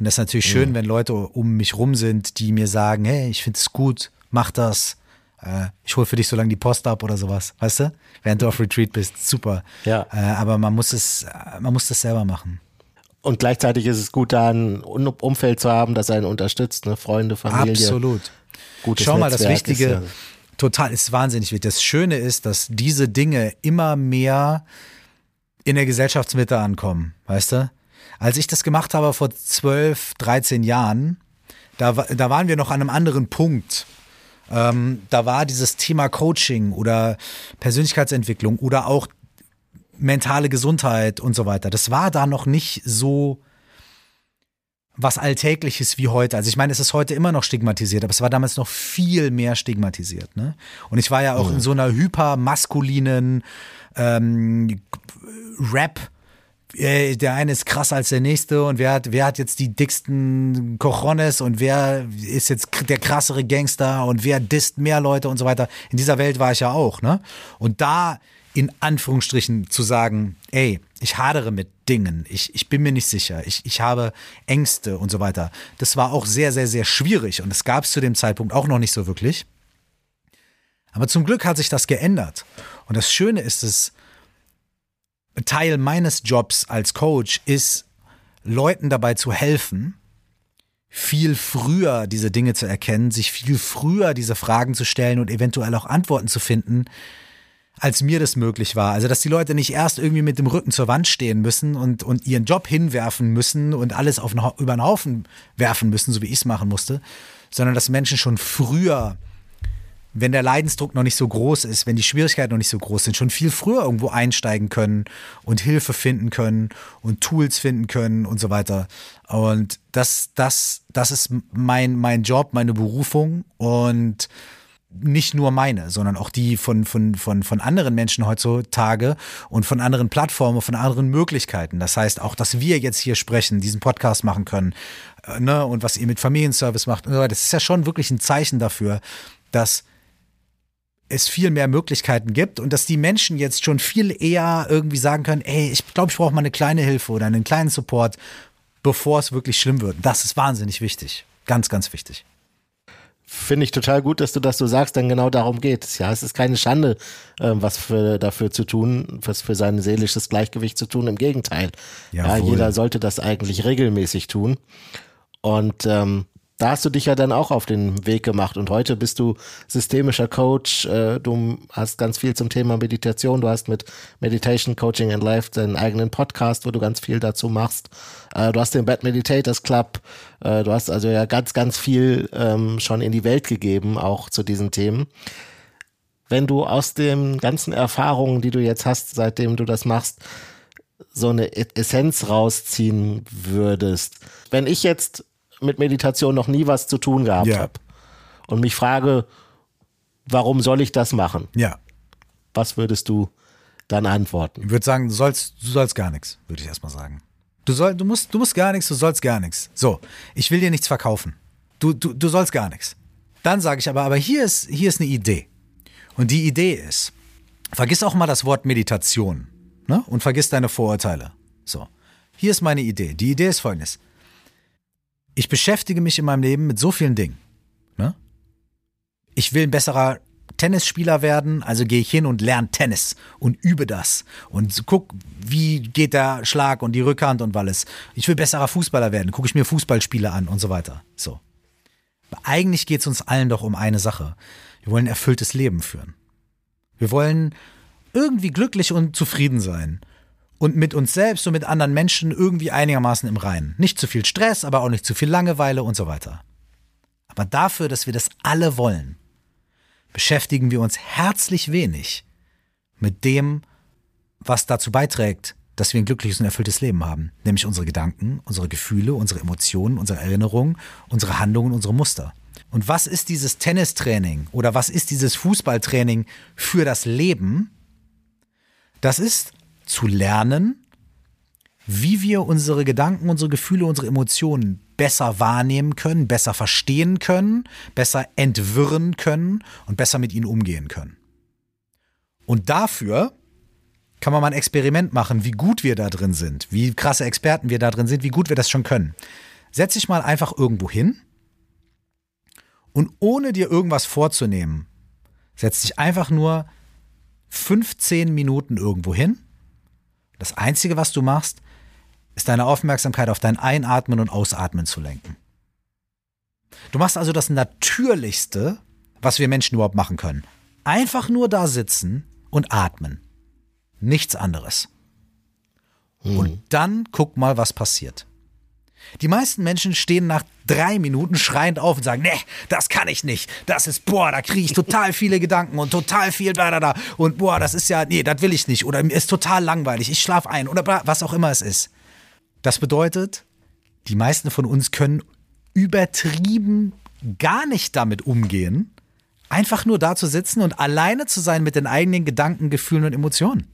Und das ist natürlich schön, wenn Leute um mich rum sind, die mir sagen, hey, ich finde es gut, mach das. Äh, ich hole für dich so lange die Post ab oder sowas, weißt du? Während du auf Retreat bist, super. Ja. Äh, aber man muss es, man muss das selber machen. Und gleichzeitig ist es gut, da ein Umfeld zu haben, das einen unterstützt, ne? Freunde, Familie. Absolut. Gutes Schau mal, das Netzwerk Wichtige, ist ja- total, ist wahnsinnig wichtig. Das Schöne ist, dass diese Dinge immer mehr in der Gesellschaftsmitte ankommen, weißt du? Als ich das gemacht habe vor 12, 13 Jahren, da, da waren wir noch an einem anderen Punkt. Ähm, da war dieses Thema Coaching oder Persönlichkeitsentwicklung oder auch mentale Gesundheit und so weiter. Das war da noch nicht so was Alltägliches wie heute. Also ich meine, es ist heute immer noch stigmatisiert, aber es war damals noch viel mehr stigmatisiert. Ne? Und ich war ja auch in so einer hypermaskulinen ähm, Rap. Äh, Der eine ist krasser als der nächste und wer hat, wer hat jetzt die dicksten Cojones und wer ist jetzt der krassere Gangster und wer disst mehr Leute und so weiter. In dieser Welt war ich ja auch, ne? Und da in Anführungsstrichen zu sagen, ey, ich hadere mit Dingen, ich, ich bin mir nicht sicher, ich, ich habe Ängste und so weiter. Das war auch sehr, sehr, sehr schwierig und das gab es zu dem Zeitpunkt auch noch nicht so wirklich. Aber zum Glück hat sich das geändert. Und das Schöne ist es, Teil meines Jobs als Coach ist, Leuten dabei zu helfen, viel früher diese Dinge zu erkennen, sich viel früher diese Fragen zu stellen und eventuell auch Antworten zu finden, als mir das möglich war. Also, dass die Leute nicht erst irgendwie mit dem Rücken zur Wand stehen müssen und, und ihren Job hinwerfen müssen und alles auf über den Haufen werfen müssen, so wie ich es machen musste, sondern dass Menschen schon früher, wenn der Leidensdruck noch nicht so groß ist, wenn die Schwierigkeiten noch nicht so groß sind, schon viel früher irgendwo einsteigen können und Hilfe finden können und Tools finden können und so weiter. Und das, das, das ist mein, mein Job, meine Berufung und nicht nur meine, sondern auch die von, von, von, von anderen Menschen heutzutage und von anderen Plattformen, von anderen Möglichkeiten. Das heißt auch, dass wir jetzt hier sprechen, diesen Podcast machen können, äh, ne, und was ihr mit Familienservice macht, das ist ja schon wirklich ein Zeichen dafür, dass es viel mehr Möglichkeiten gibt und dass die Menschen jetzt schon viel eher irgendwie sagen können, ey, ich glaube, ich brauche mal eine kleine Hilfe oder einen kleinen Support, bevor es wirklich schlimm wird. Das ist wahnsinnig wichtig. Ganz, ganz wichtig. Finde ich total gut, dass du das so sagst, denn genau darum geht es. Ja, es ist keine Schande, äh, was für, dafür zu tun, was für sein seelisches Gleichgewicht zu tun. Im Gegenteil. Ja, jeder sollte das eigentlich regelmäßig tun. Und ähm, da hast du dich ja dann auch auf den Weg gemacht und heute bist du systemischer Coach. Äh, du hast ganz viel zum Thema Meditation. Du hast mit Meditation Coaching and Life deinen eigenen Podcast, wo du ganz viel dazu machst. Äh, du hast den Bad Meditators Club. Äh, du hast also ja ganz, ganz viel ähm, schon in die Welt gegeben, auch zu diesen Themen. Wenn du aus den ganzen Erfahrungen, die du jetzt hast, seitdem du das machst, so eine Essenz rausziehen würdest. Wenn ich jetzt mit Meditation noch nie was zu tun gehabt ja. habe und mich frage, warum soll ich das machen? Ja. Was würdest du dann antworten? Ich würde sagen, du sollst, du sollst gar nichts, würde ich erstmal sagen. Du, soll, du, musst, du musst gar nichts, du sollst gar nichts. So, ich will dir nichts verkaufen. Du, du, du sollst gar nichts. Dann sage ich aber, aber hier ist, hier ist eine Idee. Und die Idee ist, vergiss auch mal das Wort Meditation ne? und vergiss deine Vorurteile. So, hier ist meine Idee. Die Idee ist folgendes ich beschäftige mich in meinem Leben mit so vielen Dingen. Ne? Ich will ein besserer Tennisspieler werden, also gehe ich hin und lerne Tennis und übe das und guck, wie geht der Schlag und die Rückhand und alles. Ich will besserer Fußballer werden, gucke ich mir Fußballspiele an und so weiter. So. Aber eigentlich geht es uns allen doch um eine Sache. Wir wollen ein erfülltes Leben führen. Wir wollen irgendwie glücklich und zufrieden sein und mit uns selbst und mit anderen Menschen irgendwie einigermaßen im Reinen. Nicht zu viel Stress, aber auch nicht zu viel Langeweile und so weiter. Aber dafür, dass wir das alle wollen, beschäftigen wir uns herzlich wenig mit dem, was dazu beiträgt, dass wir ein glückliches und erfülltes Leben haben, nämlich unsere Gedanken, unsere Gefühle, unsere Emotionen, unsere Erinnerungen, unsere Handlungen, unsere Muster. Und was ist dieses Tennistraining oder was ist dieses Fußballtraining für das Leben? Das ist zu lernen, wie wir unsere Gedanken, unsere Gefühle, unsere Emotionen besser wahrnehmen können, besser verstehen können, besser entwirren können und besser mit ihnen umgehen können. Und dafür kann man mal ein Experiment machen, wie gut wir da drin sind, wie krasse Experten wir da drin sind, wie gut wir das schon können. Setz dich mal einfach irgendwo hin und ohne dir irgendwas vorzunehmen, setz dich einfach nur 15 Minuten irgendwo hin das Einzige, was du machst, ist deine Aufmerksamkeit auf dein Einatmen und Ausatmen zu lenken. Du machst also das Natürlichste, was wir Menschen überhaupt machen können. Einfach nur da sitzen und atmen. Nichts anderes. Hm. Und dann guck mal, was passiert. Die meisten Menschen stehen nach drei Minuten schreiend auf und sagen, nee, das kann ich nicht. Das ist, boah, da kriege ich total viele Gedanken und total viel da, da, da. Und boah, das ist ja, nee, das will ich nicht. Oder mir ist total langweilig. Ich schlafe ein oder was auch immer es ist. Das bedeutet, die meisten von uns können übertrieben gar nicht damit umgehen, einfach nur da zu sitzen und alleine zu sein mit den eigenen Gedanken, Gefühlen und Emotionen.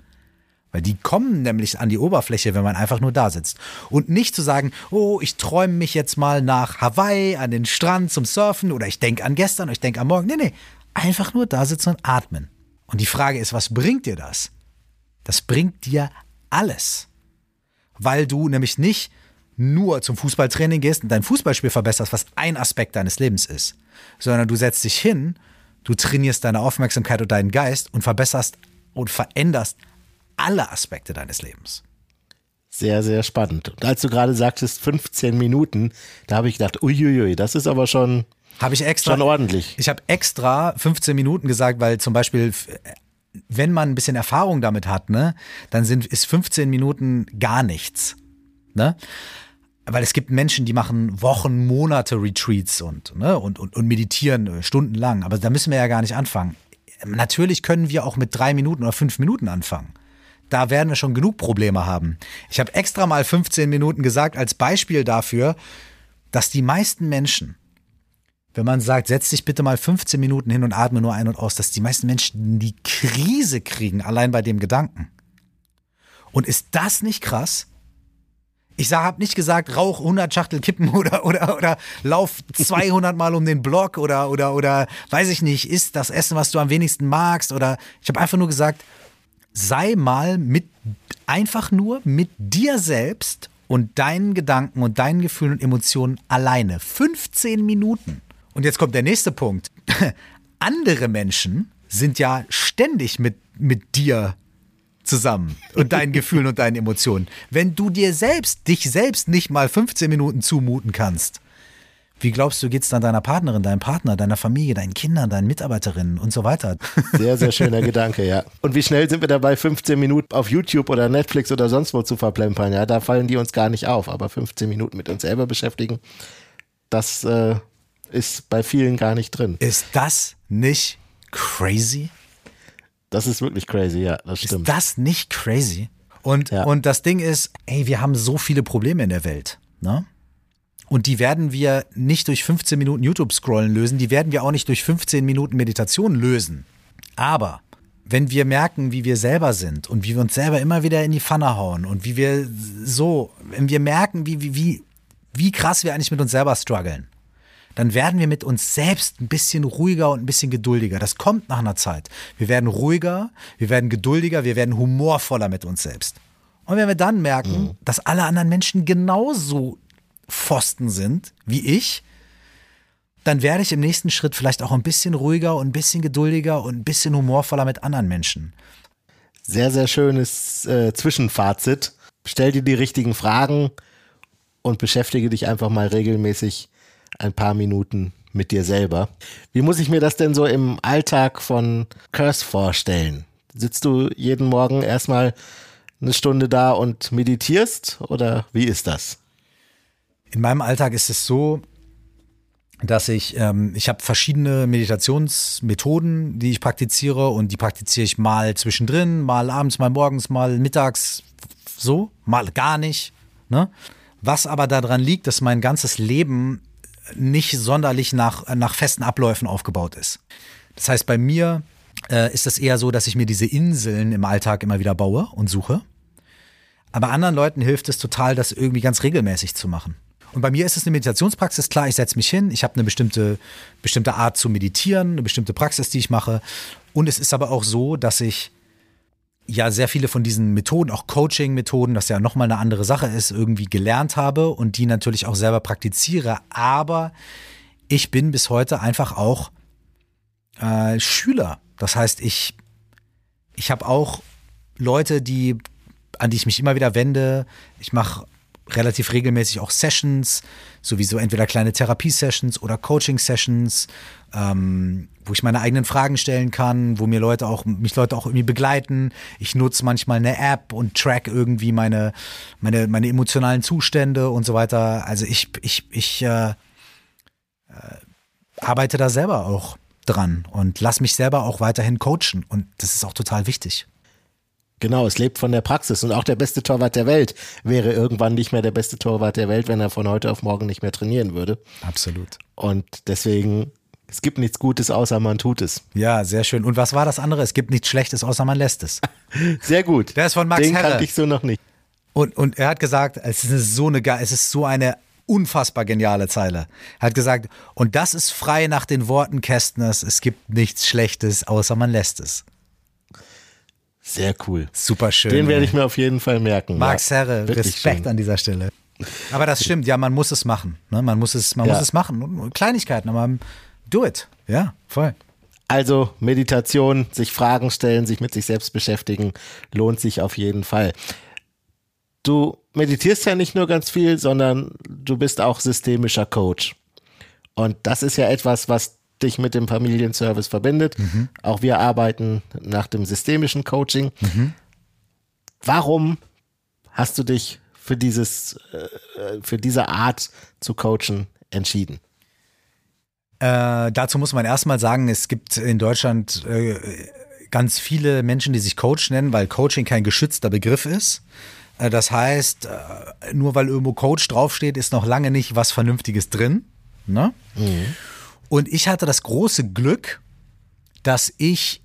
Weil die kommen nämlich an die Oberfläche, wenn man einfach nur da sitzt. Und nicht zu sagen, oh, ich träume mich jetzt mal nach Hawaii, an den Strand zum Surfen oder ich denke an gestern oder ich denke an morgen. Nee, nee. Einfach nur da sitzen und atmen. Und die Frage ist, was bringt dir das? Das bringt dir alles. Weil du nämlich nicht nur zum Fußballtraining gehst und dein Fußballspiel verbesserst, was ein Aspekt deines Lebens ist, sondern du setzt dich hin, du trainierst deine Aufmerksamkeit und deinen Geist und verbesserst und veränderst alle Aspekte deines Lebens. Sehr, sehr spannend. Und als du gerade sagtest 15 Minuten, da habe ich gedacht, uiuiui, das ist aber schon, habe ich extra, schon ordentlich. Ich habe extra 15 Minuten gesagt, weil zum Beispiel, wenn man ein bisschen Erfahrung damit hat, ne, dann sind, ist 15 Minuten gar nichts. Ne? Weil es gibt Menschen, die machen Wochen, Monate Retreats und, ne, und, und, und meditieren äh, stundenlang. Aber da müssen wir ja gar nicht anfangen. Natürlich können wir auch mit drei Minuten oder fünf Minuten anfangen da werden wir schon genug Probleme haben. Ich habe extra mal 15 Minuten gesagt als Beispiel dafür, dass die meisten Menschen, wenn man sagt, setz dich bitte mal 15 Minuten hin und atme nur ein und aus, dass die meisten Menschen die Krise kriegen, allein bei dem Gedanken. Und ist das nicht krass? Ich habe nicht gesagt, rauch 100 Schachtel Kippen oder, oder, oder lauf 200 Mal um den Block oder, oder, oder, weiß ich nicht, isst das Essen, was du am wenigsten magst oder ich habe einfach nur gesagt, sei mal mit, einfach nur mit dir selbst und deinen Gedanken und deinen Gefühlen und Emotionen alleine. 15 Minuten. Und jetzt kommt der nächste Punkt. Andere Menschen sind ja ständig mit, mit dir zusammen und deinen Gefühlen und deinen Emotionen. Wenn du dir selbst, dich selbst nicht mal 15 Minuten zumuten kannst, wie glaubst du, geht es dann deiner Partnerin, deinem Partner, deiner Familie, deinen Kindern, deinen Mitarbeiterinnen und so weiter? Sehr, sehr schöner Gedanke, ja. Und wie schnell sind wir dabei, 15 Minuten auf YouTube oder Netflix oder sonst wo zu verplempern? Ja, da fallen die uns gar nicht auf. Aber 15 Minuten mit uns selber beschäftigen, das äh, ist bei vielen gar nicht drin. Ist das nicht crazy? Das ist wirklich crazy, ja, das stimmt. Ist das nicht crazy? Und, ja. und das Ding ist, ey, wir haben so viele Probleme in der Welt. Ne? Und die werden wir nicht durch 15 Minuten YouTube-Scrollen lösen, die werden wir auch nicht durch 15 Minuten Meditation lösen. Aber wenn wir merken, wie wir selber sind und wie wir uns selber immer wieder in die Pfanne hauen und wie wir so, wenn wir merken, wie, wie, wie, wie krass wir eigentlich mit uns selber strugglen, dann werden wir mit uns selbst ein bisschen ruhiger und ein bisschen geduldiger. Das kommt nach einer Zeit. Wir werden ruhiger, wir werden geduldiger, wir werden humorvoller mit uns selbst. Und wenn wir dann merken, mhm. dass alle anderen Menschen genauso Pfosten sind, wie ich, dann werde ich im nächsten Schritt vielleicht auch ein bisschen ruhiger und ein bisschen geduldiger und ein bisschen humorvoller mit anderen Menschen. Sehr, sehr schönes äh, Zwischenfazit. Stell dir die richtigen Fragen und beschäftige dich einfach mal regelmäßig ein paar Minuten mit dir selber. Wie muss ich mir das denn so im Alltag von Curse vorstellen? Sitzt du jeden Morgen erstmal eine Stunde da und meditierst oder wie ist das? In meinem Alltag ist es so, dass ich, ähm, ich habe verschiedene Meditationsmethoden, die ich praktiziere und die praktiziere ich mal zwischendrin, mal abends, mal morgens, mal mittags, so, mal gar nicht. Ne? Was aber daran liegt, dass mein ganzes Leben nicht sonderlich nach, nach festen Abläufen aufgebaut ist. Das heißt, bei mir äh, ist es eher so, dass ich mir diese Inseln im Alltag immer wieder baue und suche. Aber anderen Leuten hilft es total, das irgendwie ganz regelmäßig zu machen. Und bei mir ist es eine Meditationspraxis. Klar, ich setze mich hin, ich habe eine bestimmte, bestimmte Art zu meditieren, eine bestimmte Praxis, die ich mache. Und es ist aber auch so, dass ich ja sehr viele von diesen Methoden, auch Coaching-Methoden, das ja nochmal eine andere Sache ist, irgendwie gelernt habe und die natürlich auch selber praktiziere. Aber ich bin bis heute einfach auch äh, Schüler. Das heißt, ich, ich habe auch Leute, die, an die ich mich immer wieder wende. Ich mache relativ regelmäßig auch Sessions, sowieso entweder kleine Therapiesessions oder Coaching-Sessions, ähm, wo ich meine eigenen Fragen stellen kann, wo mir Leute auch, mich Leute auch irgendwie begleiten. Ich nutze manchmal eine App und track irgendwie meine, meine, meine emotionalen Zustände und so weiter. Also ich, ich, ich äh, äh, arbeite da selber auch dran und lass mich selber auch weiterhin coachen. Und das ist auch total wichtig. Genau, es lebt von der Praxis und auch der beste Torwart der Welt wäre irgendwann nicht mehr der beste Torwart der Welt, wenn er von heute auf morgen nicht mehr trainieren würde. Absolut. Und deswegen, es gibt nichts Gutes, außer man tut es. Ja, sehr schön. Und was war das andere? Es gibt nichts Schlechtes, außer man lässt es. sehr gut. Der ist von Max Den Herre. kannte ich so noch nicht. Und, und er hat gesagt, es ist so eine, es ist so eine unfassbar geniale Zeile. Er hat gesagt, und das ist frei nach den Worten Kästners, es gibt nichts Schlechtes, außer man lässt es. Sehr cool. Super schön. Den werde ich mir auf jeden Fall merken. Max ja, Herre, Respekt schön. an dieser Stelle. Aber das stimmt, ja, man muss es machen. Ne? Man muss es, man ja. muss es machen. Kleinigkeiten, aber do it. Ja, voll. Also Meditation, sich Fragen stellen, sich mit sich selbst beschäftigen, lohnt sich auf jeden Fall. Du meditierst ja nicht nur ganz viel, sondern du bist auch systemischer Coach. Und das ist ja etwas, was dich mit dem Familienservice verbindet. Mhm. Auch wir arbeiten nach dem systemischen Coaching. Mhm. Warum hast du dich für dieses, äh, für diese Art zu coachen entschieden? Äh, dazu muss man erstmal sagen, es gibt in Deutschland äh, ganz viele Menschen, die sich Coach nennen, weil Coaching kein geschützter Begriff ist. Äh, das heißt, äh, nur weil irgendwo Coach draufsteht, ist noch lange nicht was Vernünftiges drin. Ne? Mhm. Und ich hatte das große Glück, dass ich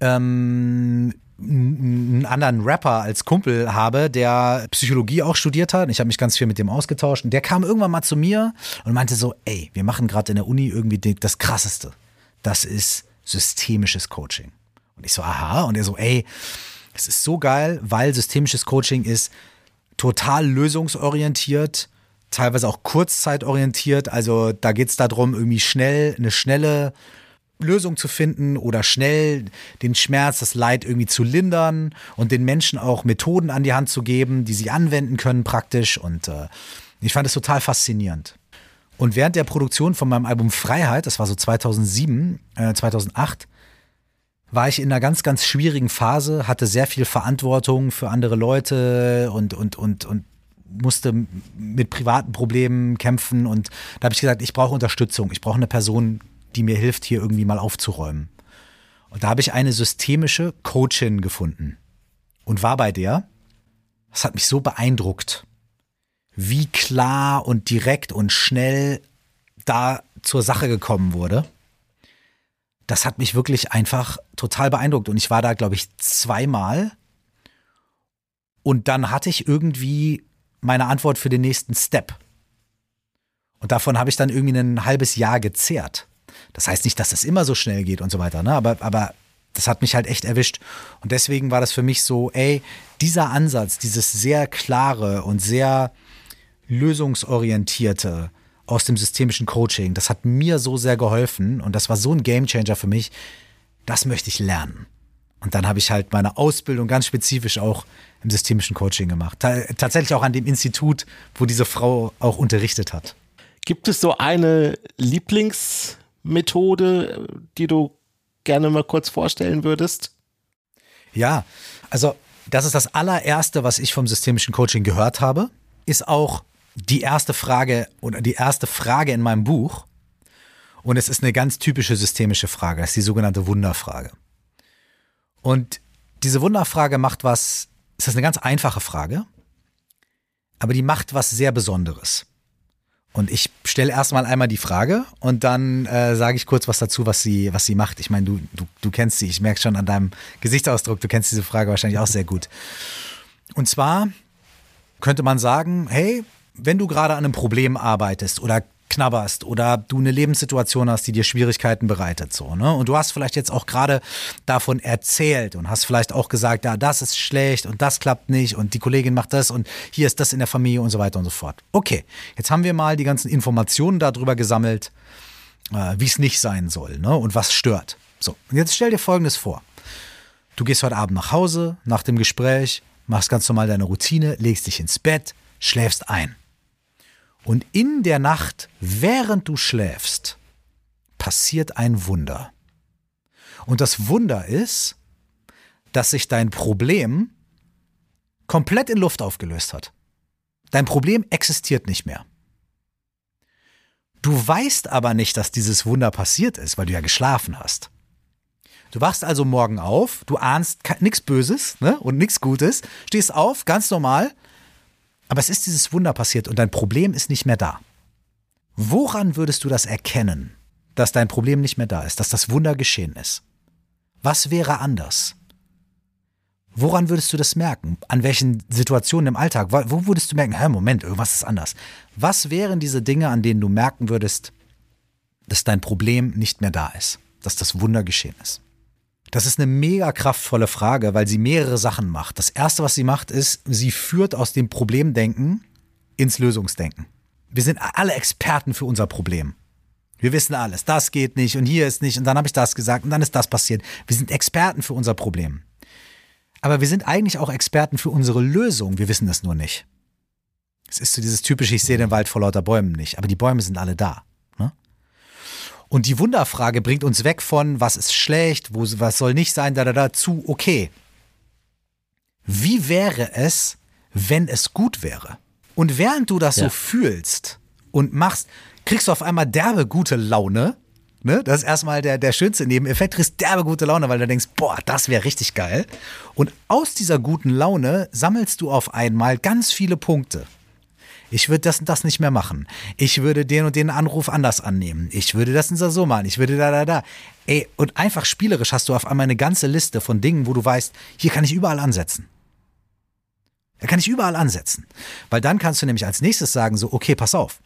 ähm, einen anderen Rapper als Kumpel habe, der Psychologie auch studiert hat. Ich habe mich ganz viel mit dem ausgetauscht. Und der kam irgendwann mal zu mir und meinte so, ey, wir machen gerade in der Uni irgendwie das Krasseste. Das ist systemisches Coaching. Und ich so, aha. Und er so, ey, es ist so geil, weil systemisches Coaching ist total lösungsorientiert, teilweise auch kurzzeitorientiert. Also da geht es darum, irgendwie schnell, eine schnelle Lösung zu finden oder schnell den Schmerz, das Leid irgendwie zu lindern und den Menschen auch Methoden an die Hand zu geben, die sie anwenden können praktisch. Und äh, ich fand es total faszinierend. Und während der Produktion von meinem Album Freiheit, das war so 2007, äh, 2008, war ich in einer ganz, ganz schwierigen Phase, hatte sehr viel Verantwortung für andere Leute und, und, und, und musste mit privaten Problemen kämpfen. Und da habe ich gesagt, ich brauche Unterstützung. Ich brauche eine Person, die mir hilft, hier irgendwie mal aufzuräumen. Und da habe ich eine systemische Coachin gefunden und war bei der. Das hat mich so beeindruckt, wie klar und direkt und schnell da zur Sache gekommen wurde. Das hat mich wirklich einfach total beeindruckt. Und ich war da, glaube ich, zweimal. Und dann hatte ich irgendwie meine Antwort für den nächsten Step. Und davon habe ich dann irgendwie ein halbes Jahr gezehrt. Das heißt nicht, dass das immer so schnell geht und so weiter, ne? aber, aber das hat mich halt echt erwischt. Und deswegen war das für mich so, ey, dieser Ansatz, dieses sehr klare und sehr lösungsorientierte aus dem systemischen Coaching, das hat mir so sehr geholfen und das war so ein Gamechanger für mich. Das möchte ich lernen. Und dann habe ich halt meine Ausbildung ganz spezifisch auch im systemischen Coaching gemacht. tatsächlich auch an dem Institut, wo diese Frau auch unterrichtet hat. Gibt es so eine Lieblings- Methode, die du gerne mal kurz vorstellen würdest? Ja, also das ist das allererste, was ich vom systemischen Coaching gehört habe, ist auch die erste Frage oder die erste Frage in meinem Buch. Und es ist eine ganz typische systemische Frage, das ist die sogenannte Wunderfrage. Und diese Wunderfrage macht was, ist eine ganz einfache Frage, aber die macht was sehr Besonderes. Und ich stelle erstmal einmal die Frage und dann äh, sage ich kurz was dazu, was sie, was sie macht. Ich meine, du, du, du kennst sie, ich merke schon an deinem Gesichtsausdruck, du kennst diese Frage wahrscheinlich auch sehr gut. Und zwar könnte man sagen, hey, wenn du gerade an einem Problem arbeitest oder knabberst oder du eine Lebenssituation hast, die dir Schwierigkeiten bereitet, so, ne? Und du hast vielleicht jetzt auch gerade davon erzählt und hast vielleicht auch gesagt, ja, das ist schlecht und das klappt nicht und die Kollegin macht das und hier ist das in der Familie und so weiter und so fort. Okay, jetzt haben wir mal die ganzen Informationen darüber gesammelt, äh, wie es nicht sein soll, ne? Und was stört. So, und jetzt stell dir Folgendes vor. Du gehst heute Abend nach Hause, nach dem Gespräch, machst ganz normal deine Routine, legst dich ins Bett, schläfst ein. Und in der Nacht, während du schläfst, passiert ein Wunder. Und das Wunder ist, dass sich dein Problem komplett in Luft aufgelöst hat. Dein Problem existiert nicht mehr. Du weißt aber nicht, dass dieses Wunder passiert ist, weil du ja geschlafen hast. Du wachst also morgen auf, du ahnst nichts Böses ne, und nichts Gutes, stehst auf, ganz normal, aber es ist dieses Wunder passiert und dein Problem ist nicht mehr da. Woran würdest du das erkennen, dass dein Problem nicht mehr da ist, dass das Wunder geschehen ist? Was wäre anders? Woran würdest du das merken? An welchen Situationen im Alltag? Wo würdest du merken, hä, Moment, irgendwas ist anders? Was wären diese Dinge, an denen du merken würdest, dass dein Problem nicht mehr da ist, dass das Wunder geschehen ist? Das ist eine mega kraftvolle Frage, weil sie mehrere Sachen macht. Das erste, was sie macht, ist, sie führt aus dem Problemdenken ins Lösungsdenken. Wir sind alle Experten für unser Problem. Wir wissen alles, das geht nicht und hier ist nicht und dann habe ich das gesagt und dann ist das passiert. Wir sind Experten für unser Problem. Aber wir sind eigentlich auch Experten für unsere Lösung. Wir wissen das nur nicht. Es ist so dieses typische, ich sehe den Wald vor lauter Bäumen nicht. Aber die Bäume sind alle da. Und die Wunderfrage bringt uns weg von, was ist schlecht, wo, was soll nicht sein, da, da, da, zu, okay. Wie wäre es, wenn es gut wäre? Und während du das ja. so fühlst und machst, kriegst du auf einmal derbe gute Laune Ne? Das ist erstmal der, der schönste Nebeneffekt. Kriegst derbe gute Laune, weil du denkst, boah, das wäre richtig geil. Und aus dieser guten Laune sammelst du auf einmal ganz viele Punkte. Ich würde das und das nicht mehr machen. Ich würde den und den Anruf anders annehmen. Ich würde das und das so machen. Ich würde da, da, da. Ey, und einfach spielerisch hast du auf einmal eine ganze Liste von Dingen, wo du weißt, hier kann ich überall ansetzen. Da kann ich überall ansetzen. Weil dann kannst du nämlich als nächstes sagen, so, okay, pass auf.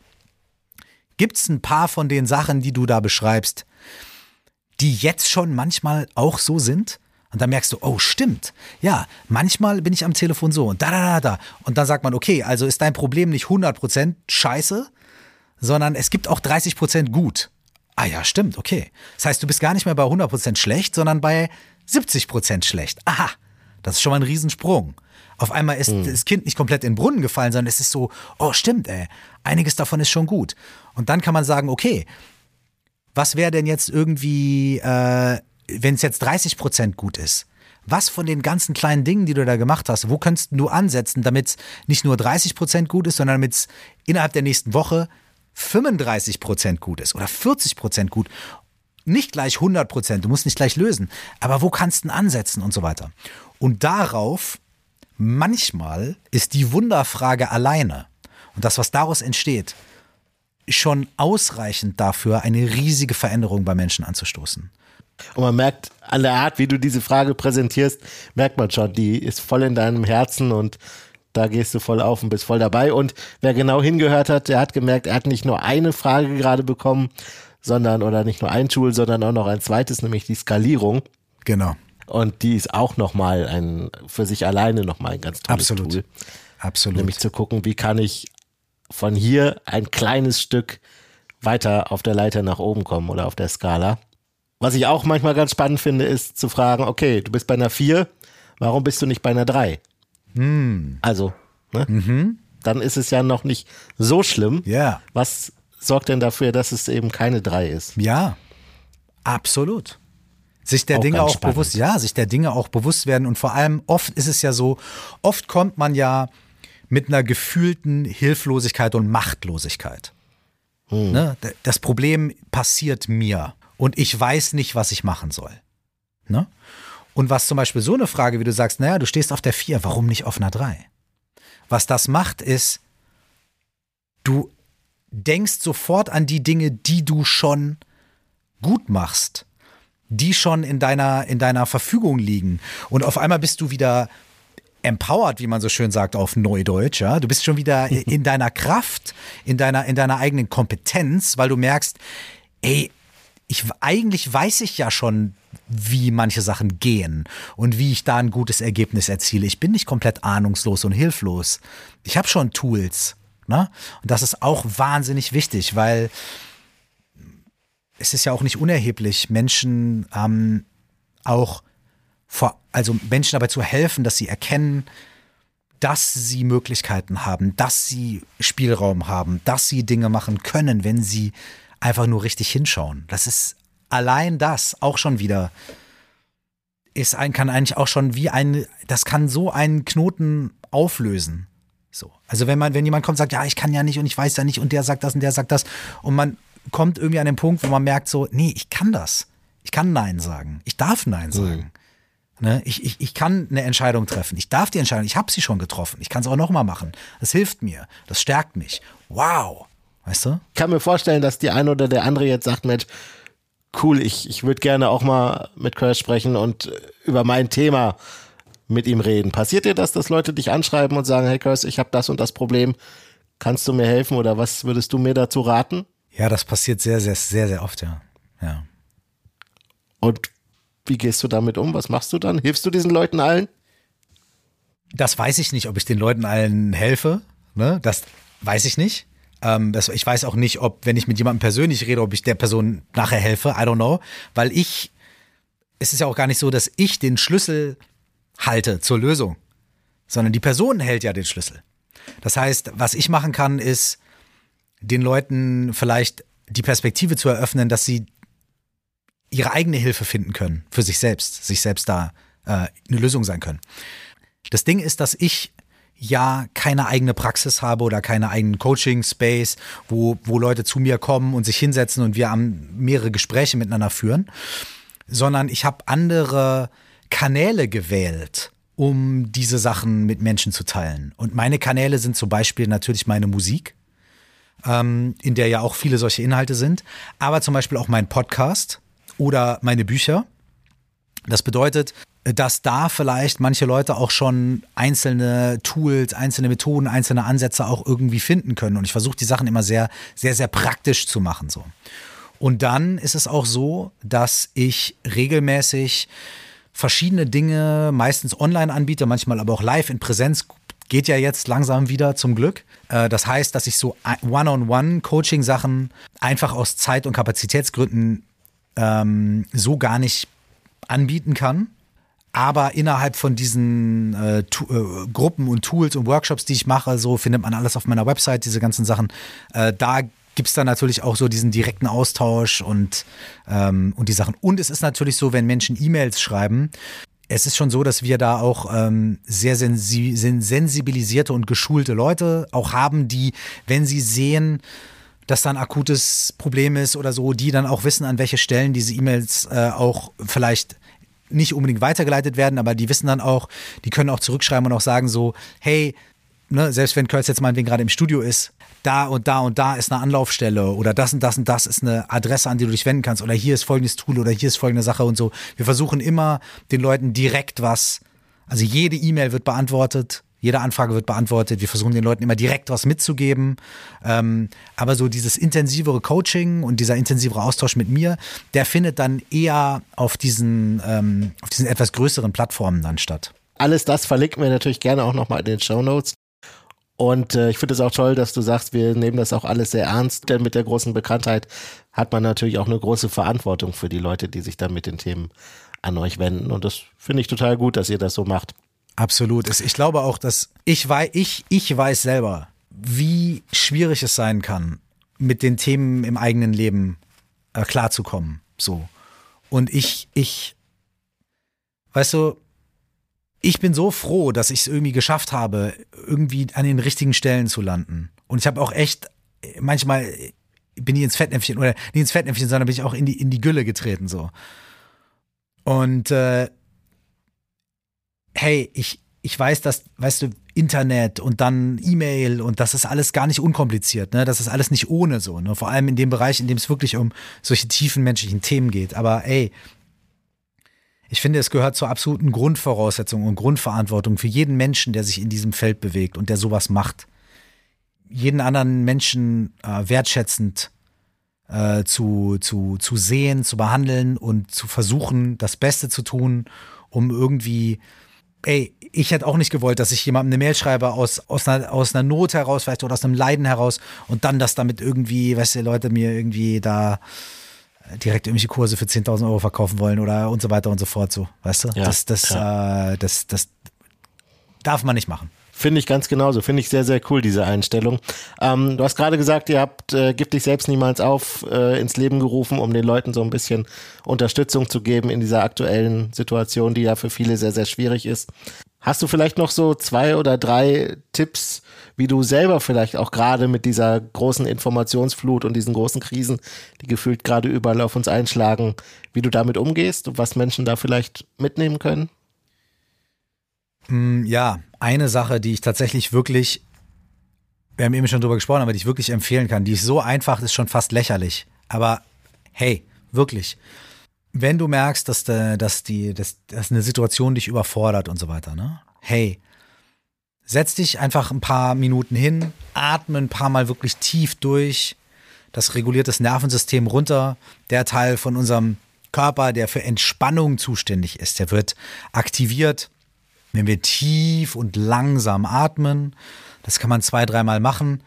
Gibt es ein paar von den Sachen, die du da beschreibst, die jetzt schon manchmal auch so sind? Und dann merkst du, oh, stimmt. Ja, manchmal bin ich am Telefon so und da, da, da, da. Und dann sagt man, okay, also ist dein Problem nicht 100% scheiße, sondern es gibt auch 30% gut. Ah ja, stimmt, okay. Das heißt, du bist gar nicht mehr bei 100% schlecht, sondern bei 70% schlecht. Aha, das ist schon mal ein Riesensprung. Auf einmal ist mhm. das Kind nicht komplett in den Brunnen gefallen, sondern es ist so, oh stimmt, ey, einiges davon ist schon gut. Und dann kann man sagen, okay, was wäre denn jetzt irgendwie, äh, wenn es jetzt 30 Prozent gut ist? Was von den ganzen kleinen Dingen, die du da gemacht hast, wo könntest du ansetzen, damit es nicht nur 30 Prozent gut ist, sondern damit es innerhalb der nächsten Woche 35 Prozent gut ist oder 40 Prozent gut? Nicht gleich 100 Prozent, du musst nicht gleich lösen, aber wo kannst du ansetzen und so weiter? Und darauf manchmal ist die Wunderfrage alleine und das, was daraus entsteht, schon ausreichend dafür, eine riesige Veränderung bei Menschen anzustoßen. Und man merkt an der Art, wie du diese Frage präsentierst, merkt man schon, die ist voll in deinem Herzen und da gehst du voll auf und bist voll dabei. Und wer genau hingehört hat, der hat gemerkt, er hat nicht nur eine Frage gerade bekommen, sondern, oder nicht nur ein Tool, sondern auch noch ein zweites, nämlich die Skalierung. Genau. Und die ist auch nochmal ein, für sich alleine nochmal ein ganz tolles Absolut. Tool. Absolut. Nämlich zu gucken, wie kann ich von hier ein kleines Stück weiter auf der Leiter nach oben kommen oder auf der Skala. Was ich auch manchmal ganz spannend finde, ist zu fragen, okay, du bist bei einer 4, warum bist du nicht bei einer 3? Hm. Also, ne? Mhm. dann ist es ja noch nicht so schlimm. Ja. Was sorgt denn dafür, dass es eben keine 3 ist? Ja, absolut sich der auch Dinge auch spannend. bewusst, ja, sich der Dinge auch bewusst werden und vor allem oft ist es ja so, oft kommt man ja mit einer gefühlten Hilflosigkeit und Machtlosigkeit. Hm. Ne? Das Problem passiert mir und ich weiß nicht, was ich machen soll. Ne? Und was zum Beispiel so eine Frage, wie du sagst, naja, du stehst auf der 4, warum nicht auf einer 3? Was das macht, ist, du denkst sofort an die Dinge, die du schon gut machst die schon in deiner, in deiner Verfügung liegen. Und auf einmal bist du wieder empowered, wie man so schön sagt auf Neudeutsch, ja. Du bist schon wieder in deiner Kraft, in deiner, in deiner eigenen Kompetenz, weil du merkst, ey, ich, eigentlich weiß ich ja schon, wie manche Sachen gehen und wie ich da ein gutes Ergebnis erziele. Ich bin nicht komplett ahnungslos und hilflos. Ich habe schon Tools. Ne? Und das ist auch wahnsinnig wichtig, weil es ist ja auch nicht unerheblich, Menschen ähm, auch vor, also Menschen dabei zu helfen, dass sie erkennen, dass sie Möglichkeiten haben, dass sie Spielraum haben, dass sie Dinge machen können, wenn sie einfach nur richtig hinschauen. Das ist allein das auch schon wieder ist ein, kann eigentlich auch schon wie ein, das kann so einen Knoten auflösen. So. Also wenn man, wenn jemand kommt und sagt, ja, ich kann ja nicht und ich weiß ja nicht und der sagt das und der sagt das und man kommt irgendwie an den Punkt, wo man merkt so, nee, ich kann das. Ich kann Nein sagen. Ich darf Nein sagen. Mhm. Ne? Ich, ich, ich kann eine Entscheidung treffen. Ich darf die Entscheidung, ich habe sie schon getroffen. Ich kann es auch nochmal machen. Das hilft mir. Das stärkt mich. Wow. Weißt du? Ich kann mir vorstellen, dass die eine oder der andere jetzt sagt, Mensch, cool, ich, ich würde gerne auch mal mit Kurt sprechen und über mein Thema mit ihm reden. Passiert dir das, dass Leute dich anschreiben und sagen, hey Kurs, ich habe das und das Problem, kannst du mir helfen oder was würdest du mir dazu raten? Ja, das passiert sehr, sehr, sehr, sehr oft, ja. ja. Und wie gehst du damit um? Was machst du dann? Hilfst du diesen Leuten allen? Das weiß ich nicht, ob ich den Leuten allen helfe. Ne? Das weiß ich nicht. Ähm, ich weiß auch nicht, ob, wenn ich mit jemandem persönlich rede, ob ich der Person nachher helfe. I don't know. Weil ich, es ist ja auch gar nicht so, dass ich den Schlüssel halte zur Lösung, sondern die Person hält ja den Schlüssel. Das heißt, was ich machen kann, ist den Leuten vielleicht die Perspektive zu eröffnen, dass sie ihre eigene Hilfe finden können für sich selbst, sich selbst da äh, eine Lösung sein können. Das Ding ist, dass ich ja keine eigene Praxis habe oder keine eigenen Coaching-Space, wo, wo Leute zu mir kommen und sich hinsetzen und wir mehrere Gespräche miteinander führen, sondern ich habe andere Kanäle gewählt, um diese Sachen mit Menschen zu teilen. Und meine Kanäle sind zum Beispiel natürlich meine Musik, ähm, in der ja auch viele solche Inhalte sind, aber zum Beispiel auch mein Podcast oder meine Bücher. Das bedeutet, dass da vielleicht manche Leute auch schon einzelne Tools, einzelne Methoden, einzelne Ansätze auch irgendwie finden können. Und ich versuche die Sachen immer sehr, sehr, sehr praktisch zu machen. So. Und dann ist es auch so, dass ich regelmäßig verschiedene Dinge meistens online anbiete, manchmal aber auch live in Präsenz. Geht ja jetzt langsam wieder zum Glück. Äh, das heißt, dass ich so One-on-One-Coaching-Sachen einfach aus Zeit- und Kapazitätsgründen ähm, so gar nicht anbieten kann aber innerhalb von diesen äh, äh, Gruppen und Tools und Workshops, die ich mache, so findet man alles auf meiner Website, diese ganzen Sachen. Äh, da gibt es dann natürlich auch so diesen direkten Austausch und, ähm, und die Sachen. Und es ist natürlich so, wenn Menschen E-Mails schreiben, es ist schon so, dass wir da auch ähm, sehr sensi sensibilisierte und geschulte Leute auch haben, die, wenn sie sehen, dass da ein akutes Problem ist oder so, die dann auch wissen, an welche Stellen diese E-Mails äh, auch vielleicht nicht unbedingt weitergeleitet werden, aber die wissen dann auch, die können auch zurückschreiben und auch sagen so, hey, ne, selbst wenn Kurz jetzt meinetwegen gerade im Studio ist, da und da und da ist eine Anlaufstelle oder das und das und das ist eine Adresse, an die du dich wenden kannst oder hier ist folgendes Tool oder hier ist folgende Sache und so. Wir versuchen immer den Leuten direkt was, also jede E-Mail wird beantwortet, jede Anfrage wird beantwortet. Wir versuchen den Leuten immer direkt was mitzugeben. Ähm, aber so dieses intensivere Coaching und dieser intensivere Austausch mit mir, der findet dann eher auf diesen, ähm, auf diesen etwas größeren Plattformen dann statt. Alles das verlinken wir natürlich gerne auch nochmal in den Show Notes. Und äh, ich finde es auch toll, dass du sagst, wir nehmen das auch alles sehr ernst, denn mit der großen Bekanntheit hat man natürlich auch eine große Verantwortung für die Leute, die sich dann mit den Themen an euch wenden. Und das finde ich total gut, dass ihr das so macht. Absolut. Ich glaube auch, dass ich weiß, ich, ich weiß selber, wie schwierig es sein kann, mit den Themen im eigenen Leben äh, klarzukommen. So. Und ich, ich, weißt du, ich bin so froh, dass ich es irgendwie geschafft habe, irgendwie an den richtigen Stellen zu landen. Und ich habe auch echt, manchmal bin ich ins Fettnäpfchen, oder nicht ins Fettnäpfchen, sondern bin ich auch in die, in die Gülle getreten, so. Und äh, hey, ich, ich weiß, dass, weißt du, Internet und dann E-Mail und das ist alles gar nicht unkompliziert, ne? Das ist alles nicht ohne so, ne? Vor allem in dem Bereich, in dem es wirklich um solche tiefen menschlichen Themen geht. Aber ey, ich finde, es gehört zur absoluten Grundvoraussetzung und Grundverantwortung für jeden Menschen, der sich in diesem Feld bewegt und der sowas macht, jeden anderen Menschen äh, wertschätzend äh, zu, zu, zu sehen, zu behandeln und zu versuchen, das Beste zu tun, um irgendwie ey, ich hätte auch nicht gewollt, dass ich jemandem eine Mail schreibe aus, aus, einer, aus einer Not heraus, vielleicht oder aus einem Leiden heraus und dann das damit irgendwie, weißt du, Leute mir irgendwie da direkt irgendwelche Kurse für 10.000 Euro verkaufen wollen oder und so weiter und so fort, so, weißt du? Ja, das, das, ja. äh, das, das darf man nicht machen. Finde ich ganz genauso. Finde ich sehr, sehr cool, diese Einstellung. Ähm, du hast gerade gesagt, ihr habt äh, Gib dich selbst niemals auf äh, ins Leben gerufen, um den Leuten so ein bisschen Unterstützung zu geben in dieser aktuellen Situation, die ja für viele sehr, sehr schwierig ist. Hast du vielleicht noch so zwei oder drei Tipps, wie du selber vielleicht auch gerade mit dieser großen Informationsflut und diesen großen Krisen, die gefühlt gerade überall auf uns einschlagen, wie du damit umgehst und was Menschen da vielleicht mitnehmen können? Mm, ja, eine Sache, die ich tatsächlich wirklich, wir haben eben schon drüber gesprochen, aber die ich wirklich empfehlen kann, die ist so einfach, ist schon fast lächerlich. Aber hey, wirklich. Wenn du merkst, dass, de, dass, die, dass, dass eine Situation dich überfordert und so weiter, ne? Hey, setz dich einfach ein paar Minuten hin, atme ein paar Mal wirklich tief durch, das reguliert das Nervensystem runter, der Teil von unserem Körper, der für Entspannung zuständig ist, der wird aktiviert wenn wir tief und langsam atmen, das kann man zwei, dreimal machen.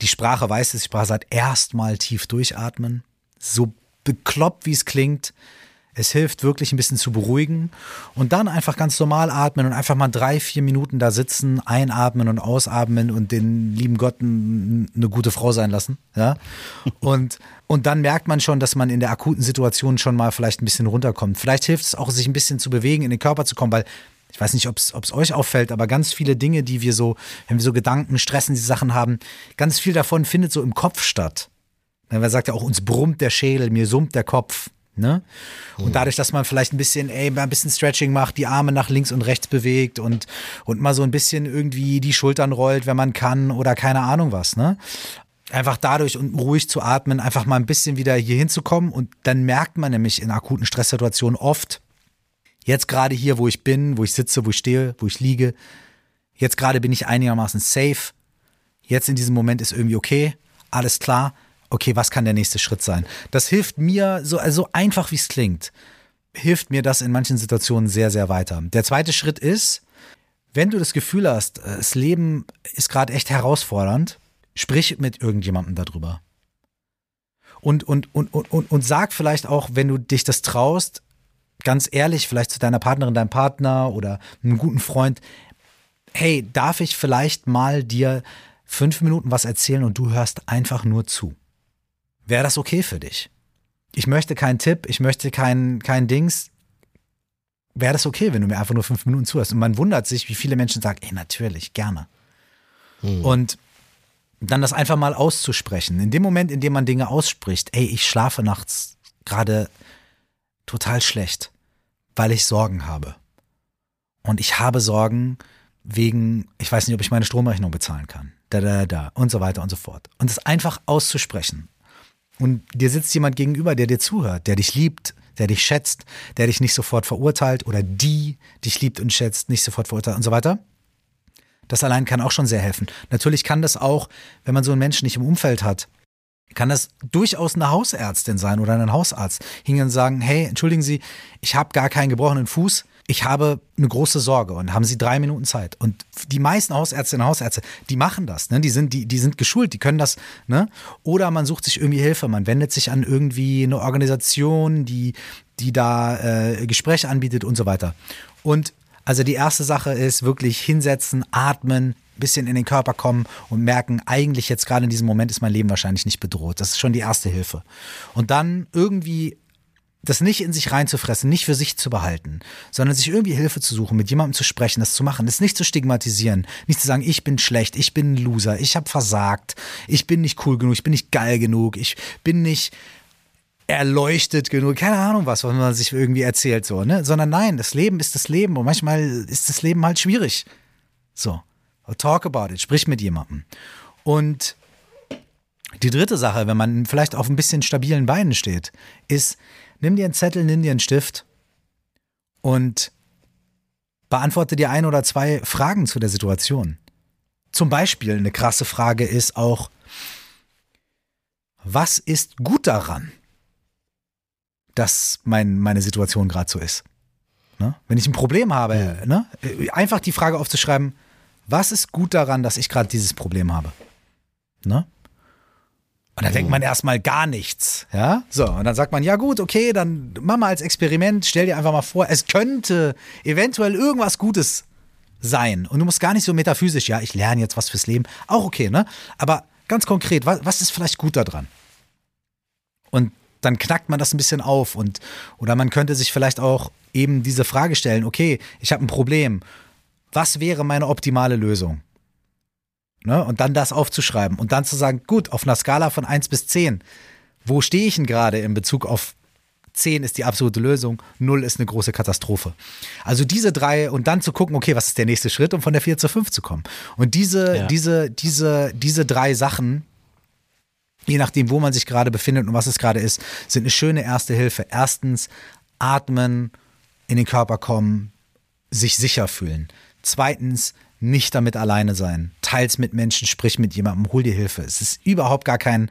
Die Sprache weiß es, die Sprache sagt erstmal tief durchatmen. So bekloppt, wie es klingt. Es hilft wirklich ein bisschen zu beruhigen und dann einfach ganz normal atmen und einfach mal drei, vier Minuten da sitzen, einatmen und ausatmen und den lieben Gott eine gute Frau sein lassen. Ja? Und, und dann merkt man schon, dass man in der akuten Situation schon mal vielleicht ein bisschen runterkommt. Vielleicht hilft es auch, sich ein bisschen zu bewegen, in den Körper zu kommen, weil ich weiß nicht, ob es euch auffällt, aber ganz viele Dinge, die wir so, wenn wir so Gedanken, Stressen, diese Sachen haben, ganz viel davon findet so im Kopf statt. Man sagt ja auch, uns brummt der Schädel, mir summt der Kopf. Ne? Und dadurch, dass man vielleicht ein bisschen, ey, ein bisschen Stretching macht, die Arme nach links und rechts bewegt und, und mal so ein bisschen irgendwie die Schultern rollt, wenn man kann oder keine Ahnung was, ne? Einfach dadurch und ruhig zu atmen, einfach mal ein bisschen wieder hier hinzukommen und dann merkt man nämlich in akuten Stresssituationen oft, jetzt gerade hier, wo ich bin, wo ich sitze, wo ich stehe, wo ich liege, jetzt gerade bin ich einigermaßen safe, jetzt in diesem Moment ist irgendwie okay, alles klar, okay, was kann der nächste Schritt sein? Das hilft mir, so also einfach wie es klingt, hilft mir das in manchen Situationen sehr, sehr weiter. Der zweite Schritt ist, wenn du das Gefühl hast, äh, das Leben ist gerade echt herausfordernd, sprich mit irgendjemandem darüber. Und, und, und, und, und, und sag vielleicht auch, wenn du dich das traust, ganz ehrlich, vielleicht zu deiner Partnerin, deinem Partner oder einem guten Freund, hey, darf ich vielleicht mal dir fünf Minuten was erzählen und du hörst einfach nur zu? Wäre das okay für dich? Ich möchte keinen Tipp, ich möchte kein, kein Dings. Wäre das okay, wenn du mir einfach nur fünf Minuten zuhörst? Und man wundert sich, wie viele Menschen sagen, ey, natürlich, gerne. Hm. Und dann das einfach mal auszusprechen. In dem Moment, in dem man Dinge ausspricht, ey, ich schlafe nachts gerade total schlecht, weil ich Sorgen habe. Und ich habe Sorgen wegen, ich weiß nicht, ob ich meine Stromrechnung bezahlen kann. Da, da, da und so weiter und so fort. Und es einfach auszusprechen und dir sitzt jemand gegenüber, der dir zuhört, der dich liebt, der dich schätzt, der dich nicht sofort verurteilt oder die dich liebt und schätzt, nicht sofort verurteilt und so weiter. Das allein kann auch schon sehr helfen. Natürlich kann das auch, wenn man so einen Menschen nicht im Umfeld hat, kann das durchaus eine Hausärztin sein oder ein Hausarzt hingehen und sagen, hey, entschuldigen Sie, ich habe gar keinen gebrochenen Fuß, ich habe eine große Sorge und haben Sie drei Minuten Zeit. Und die meisten Hausärztinnen und Hausärzte, die machen das, ne? Die sind, die, die sind geschult, die können das, ne? Oder man sucht sich irgendwie Hilfe, man wendet sich an irgendwie eine Organisation, die, die da äh, Gespräche anbietet und so weiter. Und also die erste Sache ist wirklich hinsetzen, atmen, bisschen in den Körper kommen und merken, eigentlich jetzt gerade in diesem Moment ist mein Leben wahrscheinlich nicht bedroht. Das ist schon die erste Hilfe. Und dann irgendwie das nicht in sich reinzufressen, nicht für sich zu behalten, sondern sich irgendwie Hilfe zu suchen, mit jemandem zu sprechen, das zu machen, das nicht zu stigmatisieren, nicht zu sagen, ich bin schlecht, ich bin ein Loser, ich habe versagt, ich bin nicht cool genug, ich bin nicht geil genug, ich bin nicht erleuchtet genug, keine Ahnung was, was man sich irgendwie erzählt so, ne, sondern nein, das Leben ist das Leben und manchmal ist das Leben halt schwierig. So, talk about it, sprich mit jemandem. Und die dritte Sache, wenn man vielleicht auf ein bisschen stabilen Beinen steht, ist, nimm dir einen Zettel, nimm dir einen Stift und beantworte dir ein oder zwei Fragen zu der Situation. Zum Beispiel eine krasse Frage ist auch, was ist gut daran, dass mein, meine Situation gerade so ist? Ne? Wenn ich ein Problem habe, ne? einfach die Frage aufzuschreiben, was ist gut daran, dass ich gerade dieses Problem habe? Ne? Und dann denkt man erstmal gar nichts. Ja, so. Und dann sagt man, ja gut, okay, dann mach mal als Experiment, stell dir einfach mal vor, es könnte eventuell irgendwas Gutes sein. Und du musst gar nicht so metaphysisch, ja, ich lerne jetzt was fürs Leben. Auch okay, ne? Aber ganz konkret, was, was ist vielleicht gut daran? Und dann knackt man das ein bisschen auf und oder man könnte sich vielleicht auch eben diese Frage stellen, okay, ich habe ein Problem. Was wäre meine optimale Lösung? Ne? Und dann das aufzuschreiben und dann zu sagen, gut, auf einer Skala von 1 bis 10, wo stehe ich denn gerade in Bezug auf 10 ist die absolute Lösung, 0 ist eine große Katastrophe. Also diese drei und dann zu gucken, okay, was ist der nächste Schritt, um von der 4 zur 5 zu kommen. Und diese, ja. diese, diese, diese drei Sachen, je nachdem, wo man sich gerade befindet und was es gerade ist, sind eine schöne erste Hilfe. Erstens, atmen, in den Körper kommen, sich sicher fühlen. Zweitens, nicht damit alleine sein. Teils mit Menschen, sprich mit jemandem, hol dir Hilfe. Es ist überhaupt gar kein,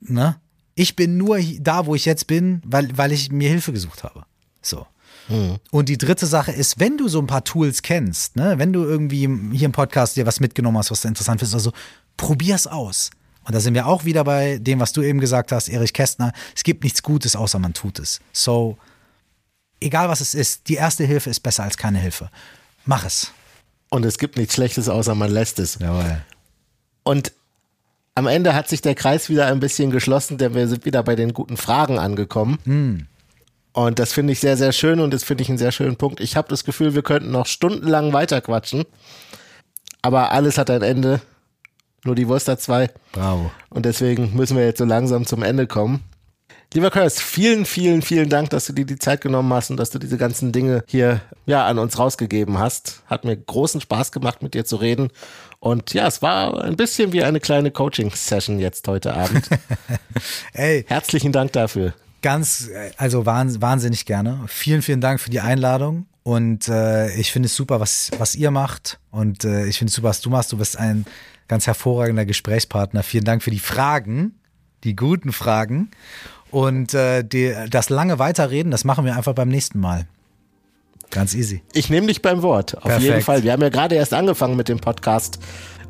ne? Ich bin nur da, wo ich jetzt bin, weil, weil ich mir Hilfe gesucht habe. So. Mhm. Und die dritte Sache ist, wenn du so ein paar Tools kennst, ne, wenn du irgendwie hier im Podcast dir was mitgenommen hast, was du interessant findest, also probier's aus. Und da sind wir auch wieder bei dem, was du eben gesagt hast, Erich Kästner. Es gibt nichts Gutes, außer man tut es. So, egal was es ist, die erste Hilfe ist besser als keine Hilfe. Mach es. Und es gibt nichts Schlechtes, außer man lässt es. Jawohl. Und am Ende hat sich der Kreis wieder ein bisschen geschlossen, denn wir sind wieder bei den guten Fragen angekommen. Hm. Und das finde ich sehr, sehr schön und das finde ich einen sehr schönen Punkt. Ich habe das Gefühl, wir könnten noch stundenlang weiterquatschen. Aber alles hat ein Ende. Nur die Wurst hat zwei. Bravo. Und deswegen müssen wir jetzt so langsam zum Ende kommen. Lieber Kurs, vielen, vielen, vielen Dank, dass du dir die Zeit genommen hast und dass du diese ganzen Dinge hier ja an uns rausgegeben hast. Hat mir großen Spaß gemacht, mit dir zu reden. Und ja, es war ein bisschen wie eine kleine Coaching-Session jetzt heute Abend. Ey, Herzlichen Dank dafür. ganz, also wahns- wahnsinnig gerne. Vielen, vielen Dank für die Einladung. Und äh, ich finde es super, was, was ihr macht. Und äh, ich finde es super, was du machst. Du bist ein ganz hervorragender Gesprächspartner. Vielen Dank für die Fragen, die guten Fragen. Und äh, die, das lange Weiterreden, das machen wir einfach beim nächsten Mal. Ganz easy. Ich nehme dich beim Wort. Auf Perfekt. jeden Fall. Wir haben ja gerade erst angefangen mit dem Podcast.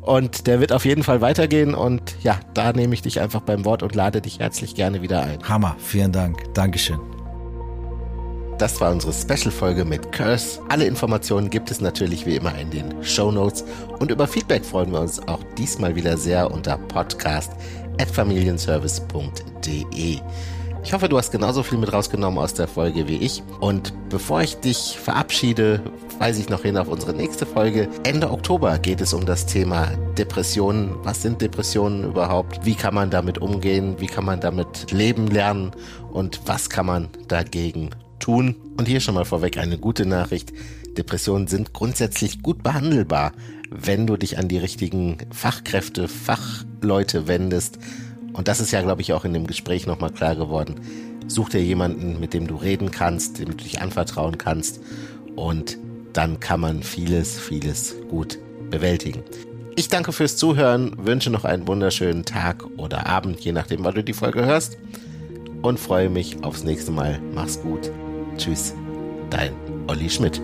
Und der wird auf jeden Fall weitergehen. Und ja, da nehme ich dich einfach beim Wort und lade dich herzlich gerne wieder ein. Hammer. Vielen Dank. Dankeschön. Das war unsere Special-Folge mit Curse. Alle Informationen gibt es natürlich wie immer in den Show Notes. Und über Feedback freuen wir uns auch diesmal wieder sehr unter podcast.familienservice.de. Ich hoffe, du hast genauso viel mit rausgenommen aus der Folge wie ich. Und bevor ich dich verabschiede, weise ich noch hin auf unsere nächste Folge. Ende Oktober geht es um das Thema Depressionen. Was sind Depressionen überhaupt? Wie kann man damit umgehen? Wie kann man damit leben lernen? Und was kann man dagegen tun? Und hier schon mal vorweg eine gute Nachricht. Depressionen sind grundsätzlich gut behandelbar, wenn du dich an die richtigen Fachkräfte, Fachleute wendest. Und das ist ja, glaube ich, auch in dem Gespräch nochmal klar geworden. Such dir jemanden, mit dem du reden kannst, dem du dich anvertrauen kannst. Und dann kann man vieles, vieles gut bewältigen. Ich danke fürs Zuhören, wünsche noch einen wunderschönen Tag oder Abend, je nachdem, wann du die Folge hörst. Und freue mich aufs nächste Mal. Mach's gut. Tschüss. Dein Olli Schmidt.